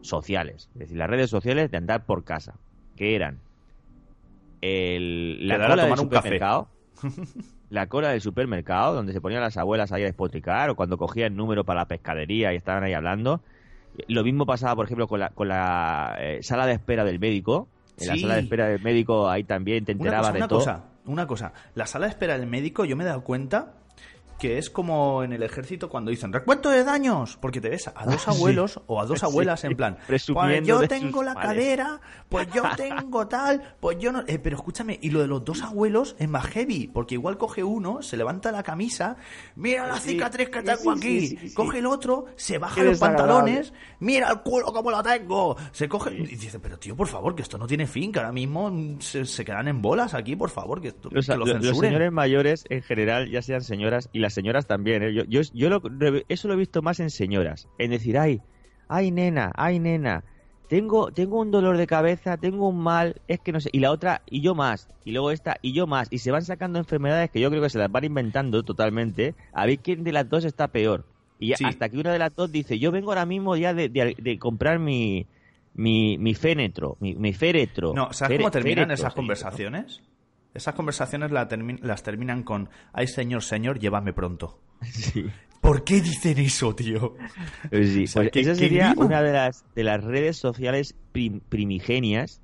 sociales, es decir, las redes sociales de andar por casa, que eran el, la cola del tomar un café. supermercado, la cola del supermercado, donde se ponían las abuelas ahí a despotricar, o cuando cogían número para la pescadería y estaban ahí hablando. Lo mismo pasaba, por ejemplo, con la, con la eh, sala de espera del médico. En la Sí. sala de espera del médico ahí también te Una enterabas cosa, de una todo. cosa, una cosa. La sala de espera del médico, yo me he dado cuenta que es como en el ejército cuando dicen recuento de daños, porque te ves a dos Ah, sí. abuelos o a dos Sí, abuelas en plan, pues yo tengo la males". cadera, pues yo tengo tal, pues yo no, eh, pero escúchame, y lo de los dos abuelos es más heavy, porque igual coge uno, se levanta la camisa, mira la Sí, cicatriz que tengo aquí, coge el otro, se baja Qué los pantalones, mira el culo como lo tengo, se coge y dice, pero tío, por favor, que esto no tiene fin, que ahora mismo se, se quedan en bolas aquí, por favor, que, esto- Los, que lo lo- los censuren. señores mayores en general, ya sean señoras y las señoras también, ¿eh? yo, yo, yo lo- eso lo he visto más en señoras, en decir, ay, ay nena, ay nena, tengo, tengo un dolor de cabeza, tengo un mal, es que no sé, y la otra, y yo más, y luego esta, y yo más, y se van sacando enfermedades que yo creo que se las van inventando totalmente, a ver quién de las dos está peor. Y Sí. hasta que una de las dos dice, yo vengo ahora mismo ya de, de- de comprar mi, mi, mi fénetro, mi, mi féretro. No, ¿sabes Fere- cómo terminan féretro, esas ¿no? Esas conversaciones la termi- las terminan con Ay, señor, señor, llévame pronto. Sí. ¿Por qué dicen eso, tío? Pues sí, O sea, pues que- esa sería una de las, de las redes sociales prim- primigenias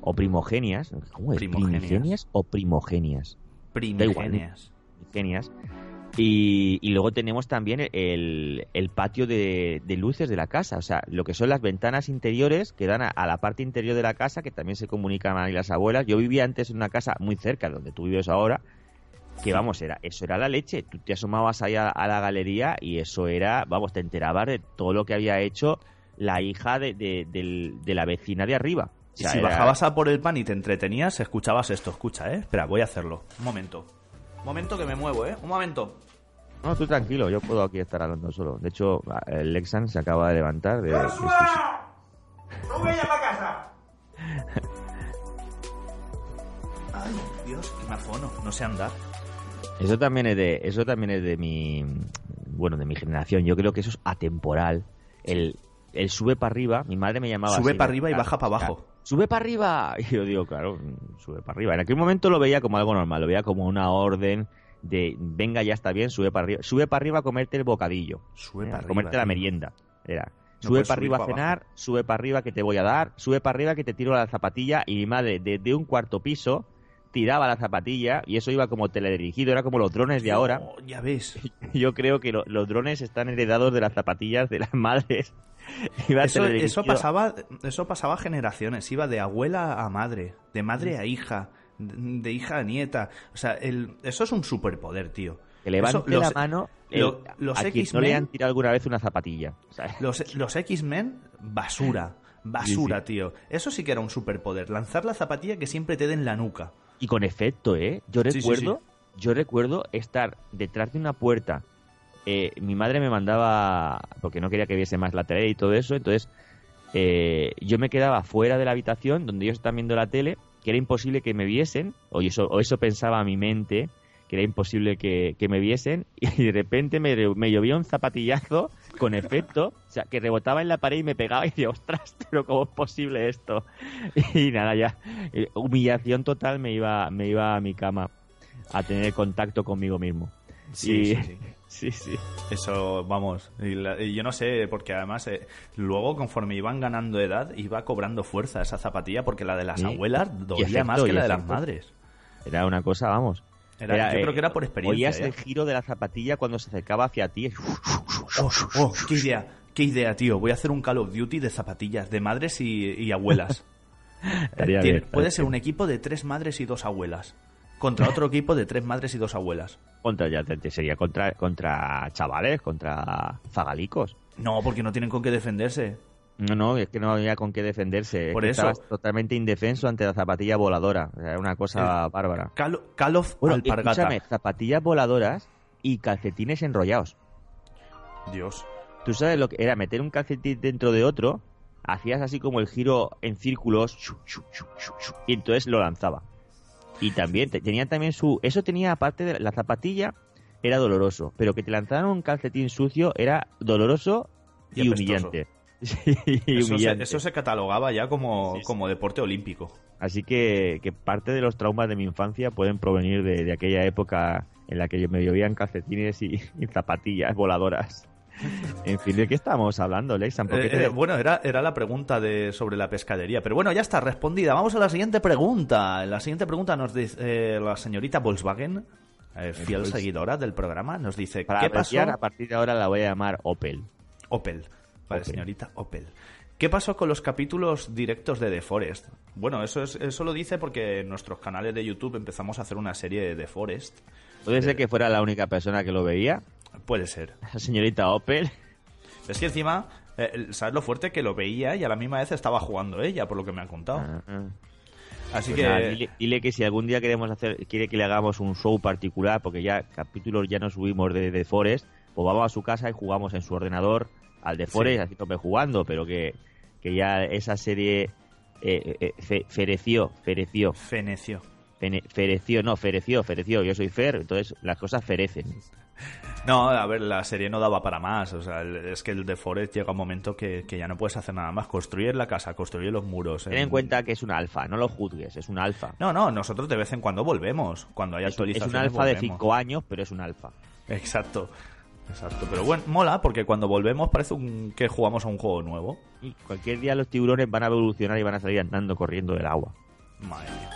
o primogenias. ¿Cómo es? Primogenias. ¿Primigenias o primogenias? Primigenias. Primigenias. Y, y luego tenemos también el, el patio de, de luces de la casa, o sea, lo que son las ventanas interiores que dan a, a la parte interior de la casa, que también se comunican ahí las abuelas. Yo vivía antes en una casa muy cerca de donde tú vives ahora, que vamos, era eso era la leche. Tú te asomabas ahí a, a la galería y eso era, vamos, te enterabas de todo lo que había hecho la hija de, de- de la vecina de arriba. O Y sea, si era- bajabas a por el pan y te entretenías, escuchabas esto. Escucha, ¿eh? Espera, voy a hacerlo. Un momento. Un momento que me muevo, ¿eh? Un momento. No, tú tranquilo, yo puedo aquí estar hablando solo. De hecho, el Lexan se acaba de levantar. De, su- ¡No voy a para casa! Ay, Dios, qué mafono. No sé andar. Eso también es de, eso también es de mi, bueno, de mi generación. Yo creo que eso es atemporal. el, el sube para arriba, mi madre me llamaba Sube así, para arriba y baja para claro, abajo. Sube para arriba. Y yo digo, claro, sube para arriba. En aquel momento lo veía como algo normal, lo veía como una orden de, venga, ya está bien, sube para arriba. Sube para arriba a comerte el bocadillo. Sube eh, para arriba. comerte la merienda. Era. No Sube para arriba a cenar, sube para arriba que te voy a dar, sube para arriba que te tiro la zapatilla y mi madre desde un cuarto piso tiraba la zapatilla y eso iba como teledirigido, era como los drones de ahora. No, ya ves. Yo creo que lo- los drones están heredados de las zapatillas de las madres. Iba Eso, pasaba eso pasaba generaciones, iba de abuela a madre, de madre a hija, de, hija a nieta. O sea, el, eso es un superpoder, tío. Que levante Eso, los- la mano el- lo- los a quien no le han tirado alguna vez una zapatilla. Los, los X-Men, basura. Basura, tío. Eso sí que era un superpoder. Lanzar la zapatilla que siempre te den la nuca. Y con efecto, ¿eh? Yo sí, recuerdo, yo recuerdo estar detrás de una puerta. Eh, mi madre me mandaba, porque no quería que viese más la tele y todo eso, entonces eh, yo me quedaba fuera de la habitación donde ellos están viendo la tele, que era imposible que me viesen, o eso, o eso pensaba mi mente, que era imposible que, que me viesen, y de repente me, me llovía un zapatillazo con efecto, o sea, que rebotaba en la pared y me pegaba y decía, ostras, pero ¿cómo es posible esto? Y nada, ya, eh, humillación total, me iba, me iba a mi cama a tener contacto conmigo mismo. Sí, Y- sí, sí. Sí, sí. Eso, vamos. Y, la- y yo no sé, porque además, eh, luego, conforme iban ganando edad, iba cobrando fuerza esa zapatilla, porque la de las Sí. abuelas dolía efecto, más que la de las madres. Era una cosa, vamos. Era- yo eh, creo que era por experiencia. Oías ¿eh? el giro de la zapatilla cuando se acercaba hacia ti. Oh, oh, qué idea, qué idea, tío. Voy a hacer un Call of Duty de zapatillas, de madres y, y abuelas. Bien, puede ser un equipo de tres madres y dos abuelas. Contra otro equipo de tres madres y dos abuelas. Contra, ya sería contra, contra chavales, contra zagalicos. No, porque no tienen con qué defenderse. No, no, es que no había con qué defenderse. Es Por que eso. Estabas totalmente indefenso ante la zapatilla voladora. O sea, Era una cosa bárbara. Call, Call of Bueno, Alpargata. escúchame, zapatillas voladoras y calcetines enrollados. Dios. Tú sabes lo que era meter un calcetín dentro de otro, hacías así como el giro en círculos y entonces lo lanzaba. Y también te- tenía también su eso tenía aparte de la zapatilla era doloroso, pero que te lanzaran un calcetín sucio era doloroso Y y, humillante. Sí, y Eso se, eso se catalogaba ya como, Sí, sí. como deporte olímpico. Así que, que parte de los traumas de mi infancia pueden provenir de, de aquella época en la que me llovían calcetines y, y zapatillas voladoras. En fin, ¿de qué estamos hablando, Lexan? ¿Por qué Eh, te- eh, bueno, era, era la pregunta de, sobre la pescadería. Pero bueno, ya está respondida. Vamos a la siguiente pregunta. La siguiente pregunta nos dice eh, la señorita Volkswagen, eh, fiel pues- seguidora del programa, nos dice, Para ¿qué pasó? a partir de ahora la voy a llamar Opel. Opel. Vale, Opel. señorita Opel. ¿Qué pasó con los capítulos directos de The Forest? Bueno, eso, es, eso lo dice porque en nuestros canales de YouTube empezamos a hacer una serie de The Forest. Puede ser que fuera la única persona que lo veía, Puede ser. señorita Opel. Es que encima, eh, ¿sabes lo fuerte que lo veía y a la misma vez estaba jugando ella, por lo que me ha contado? Ah, ah. Así Pues que... nada, dile, dile que si algún día queremos hacer, quiere que le hagamos un show particular, porque ya capítulos ya no subimos de The Forest, pues vamos a su casa y jugamos en su ordenador al The Forest, Sí. así tope jugando, pero que, que ya esa serie eh, eh, fe- fereció, fereció, Fenecio. fene- fereció, no, fereció, fereció, yo soy Fer, entonces las cosas ferecen. No, a ver, la serie no daba para más. O sea, el- es que el The Forest llega un momento que, que ya no puedes hacer nada más. Construir la casa, construir los muros. Ten en cuenta que es un alfa, no lo juzgues, es un alfa. No, no, nosotros de vez en cuando volvemos. Cuando hay Es, un- es actualizaciones. un alfa de volvemos. 5 años, pero es un alfa. Exacto. Exacto. Pero bueno, mola porque cuando volvemos parece un- que jugamos a un juego nuevo. Y cualquier día los tiburones van a evolucionar y van a salir andando corriendo del agua. Madre mía.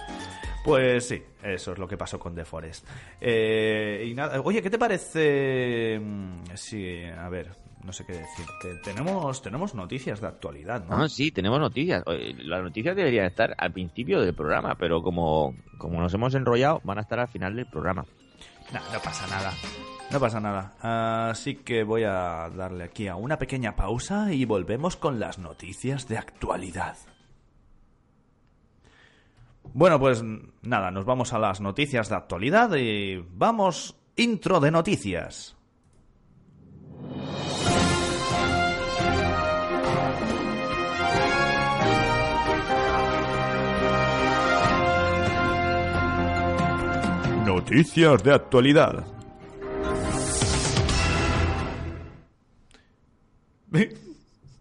Pues sí, eso es lo que pasó con The Forest. Eh, y nada, oye, ¿qué te parece? mm, Sí, a ver, no sé qué decirte. Tenemos, tenemos noticias de actualidad, ¿no? Ah, sí, tenemos noticias. Las noticias deberían estar al principio del programa, pero como, como nos hemos enrollado, van a estar al final del programa. No, no pasa nada. No pasa nada. Así que voy a darle aquí a una pequeña pausa y volvemos con las noticias de actualidad. Bueno, pues nada, nos vamos a las noticias de actualidad y vamos intro de noticias. Noticias de actualidad.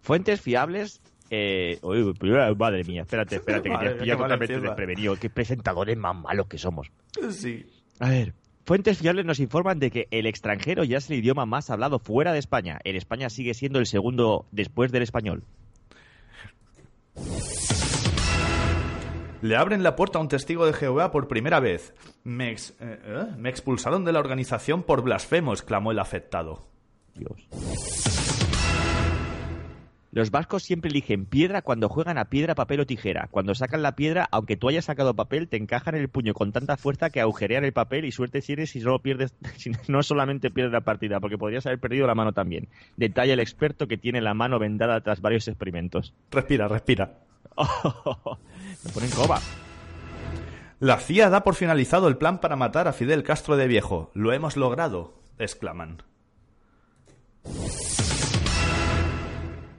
Fuentes fiables. Eh, uy, madre mía, espérate, espérate, que Madre te totalmente empieza. desprevenido. Qué presentadores más malos que somos. Sí. A ver, fuentes fiables nos informan de que el extranjero ya es el idioma más hablado fuera de España. En España sigue siendo el segundo después del español. Le abren la puerta a un testigo de Jehová por primera vez. Me, ex- eh, ¿eh? Me expulsaron de la organización por blasfemo, exclamó el afectado. Dios. Los vascos siempre eligen piedra cuando juegan a piedra, papel o tijera. Cuando sacan la piedra, aunque tú hayas sacado papel, te encajan en el puño con tanta fuerza que agujerean el papel y suerte si eres si solo pierdes, si no solamente pierdes la partida, porque podrías haber perdido la mano también. Detalla el experto que tiene la mano vendada tras varios experimentos. Respira, respira. Me ponen coba. La CIA da por finalizado el plan para matar a Fidel Castro de Viejo. Lo hemos logrado, exclaman.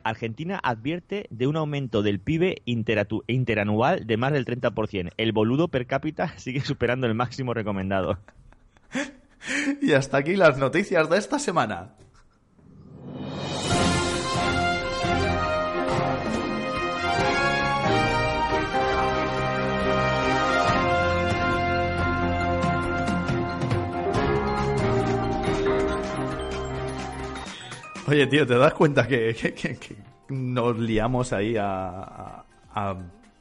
Argentina advierte de un aumento del PIB interanual de más del 30%. El boludo per cápita sigue superando el máximo recomendado. Y hasta aquí las noticias de esta semana. Oye, tío, ¿te das cuenta que, que- que- que nos liamos ahí a, a- a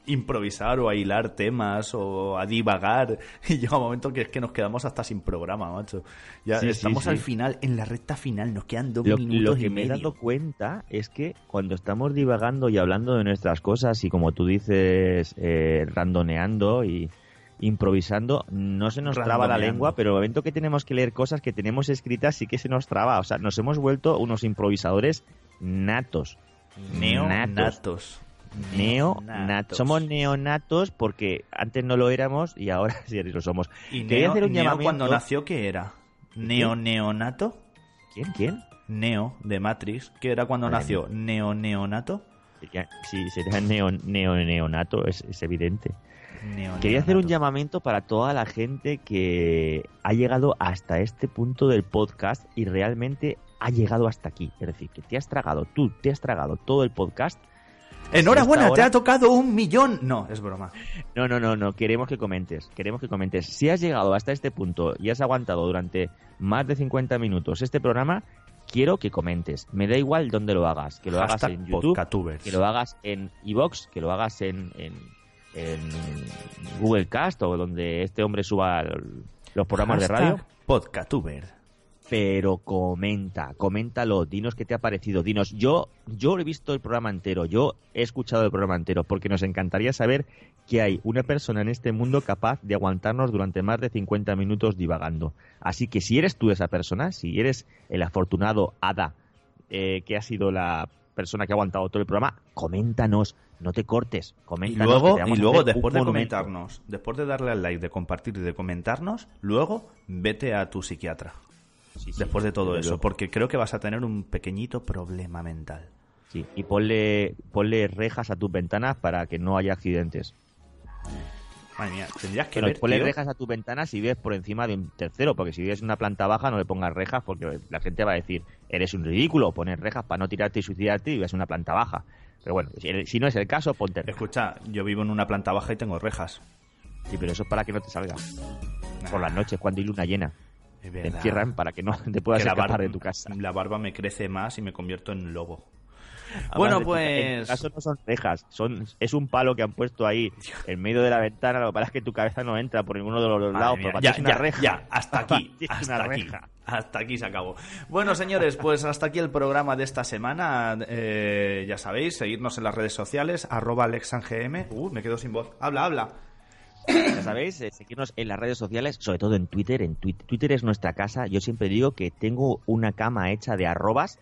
improvisar o a hilar temas o a divagar? Y llega un momento que es que nos quedamos hasta sin programa, macho. Ya Sí, estamos sí. al final, en la recta final, nos quedan dos Lo, minutos lo que y me he dado cuenta es que cuando estamos divagando y hablando de nuestras cosas y como tú dices, eh, randoneando y improvisando, no se nos traba la lengua, pero el momento que tenemos que leer cosas que tenemos escritas sí que se nos traba. O sea, nos hemos vuelto unos improvisadores natos. Neonatos. Neonatos. Somos neonatos porque antes no lo éramos y ahora sí lo somos. ¿Y Neo, hacer un Neo cuando nació qué era? ¿Neo neonato? ¿Quién? ¿Quién? Neo de Matrix, ¿qué era cuando Madre nació? ¿Neo neonato? Sí, sería neo, neo, neonato, es, es evidente. Quería hacer un llamamiento para toda la gente que ha llegado hasta este punto del podcast y realmente ha llegado hasta aquí. Es decir, que te has tragado, tú te has tragado todo el podcast. Enhorabuena, te ha tocado un millón. No, es broma. No, no, no, no, queremos que comentes, queremos que comentes. Si has llegado hasta este punto y has aguantado durante más de 50 minutos este programa, quiero que comentes. Me da igual dónde lo hagas, que lo hagas en YouTube, Podcatubers. que lo hagas en iVox, que lo hagas en, en, en Google Cast o donde este hombre suba los programas de radio. Podcatuber. Pero comenta, coméntalo, dinos qué te ha parecido, dinos, yo, yo he visto el programa entero, yo he escuchado el programa entero, porque nos encantaría saber que hay una persona en este mundo capaz de aguantarnos durante más de 50 minutos divagando. Así que si eres tú esa persona, si eres el afortunado Ada, eh, que ha sido la persona que ha aguantado todo el programa, coméntanos, no te cortes, Y coméntanos. luego, y luego después de comentarnos, después de darle al like, de compartir y de comentarnos, luego vete a tu psiquiatra. Sí, sí, después de todo eso, luego. porque creo que vas a tener un pequeñito problema mental. Sí, y ponle, ponle rejas a tus ventanas para que no haya accidentes. Madre mía, tendrías que Pero ver, ponle tío, rejas a tus ventanas si vives por encima de un tercero, porque si vives en una planta baja no le pongas rejas porque la gente va a decir, eres un ridículo, poner rejas para no tirarte y suicidarte y vives en una planta baja. Pero bueno, si, si no es el caso, ponte rejas. Escucha, yo vivo en una planta baja y tengo rejas. Sí, pero eso es para que no te salgas. Por las noches, cuando hay luna llena. Te encierran para que no te puedas escapar barba- de tu casa. La barba me crece más y me convierto en lobo. Bueno, En pues- tu caso no son rejas, son, es un palo que han puesto ahí en medio de la ventana. Lo que pasa es que tu cabeza no entra por ninguno de los lados. mía, pero ya, una ya, reja. ya, hasta aquí, hasta una aquí, reja. hasta aquí se acabó. Bueno, señores, pues hasta aquí el programa de esta semana. Eh, ya sabéis, seguirnos en las redes sociales, arroba alexangm. Uh, me quedo sin voz. Habla, habla. Ya sabéis, eh, seguirnos en las redes sociales, sobre todo en Twitter. En Twitter, Twitter es nuestra casa. Yo siempre digo que tengo una cama hecha de arrobas.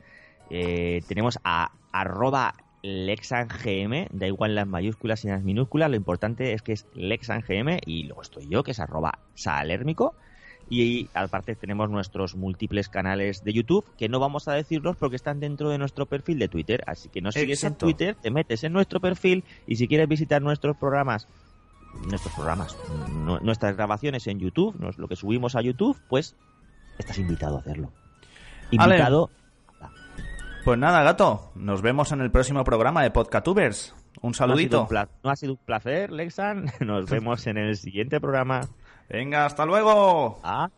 Eh, tenemos a arroba lexangm, da igual las mayúsculas y las minúsculas, lo importante es que es lexangm y luego estoy yo, que es arroba salérmico. Y aparte tenemos nuestros múltiples canales de YouTube, que no vamos a decirlos porque están dentro de nuestro perfil de Twitter. Así que nos sigues Exacto. en Twitter, te metes en nuestro perfil y si quieres visitar nuestros programas nuestros programas, nu- nuestras grabaciones en YouTube, lo que subimos a YouTube, pues estás invitado a hacerlo. Invitado. Pues nada, gato, nos vemos en el próximo programa de Podcatubers. Un No ha sido saludito. un no ha sido un placer, Lexan. Nos vemos en el siguiente programa. Venga, hasta luego. Ah.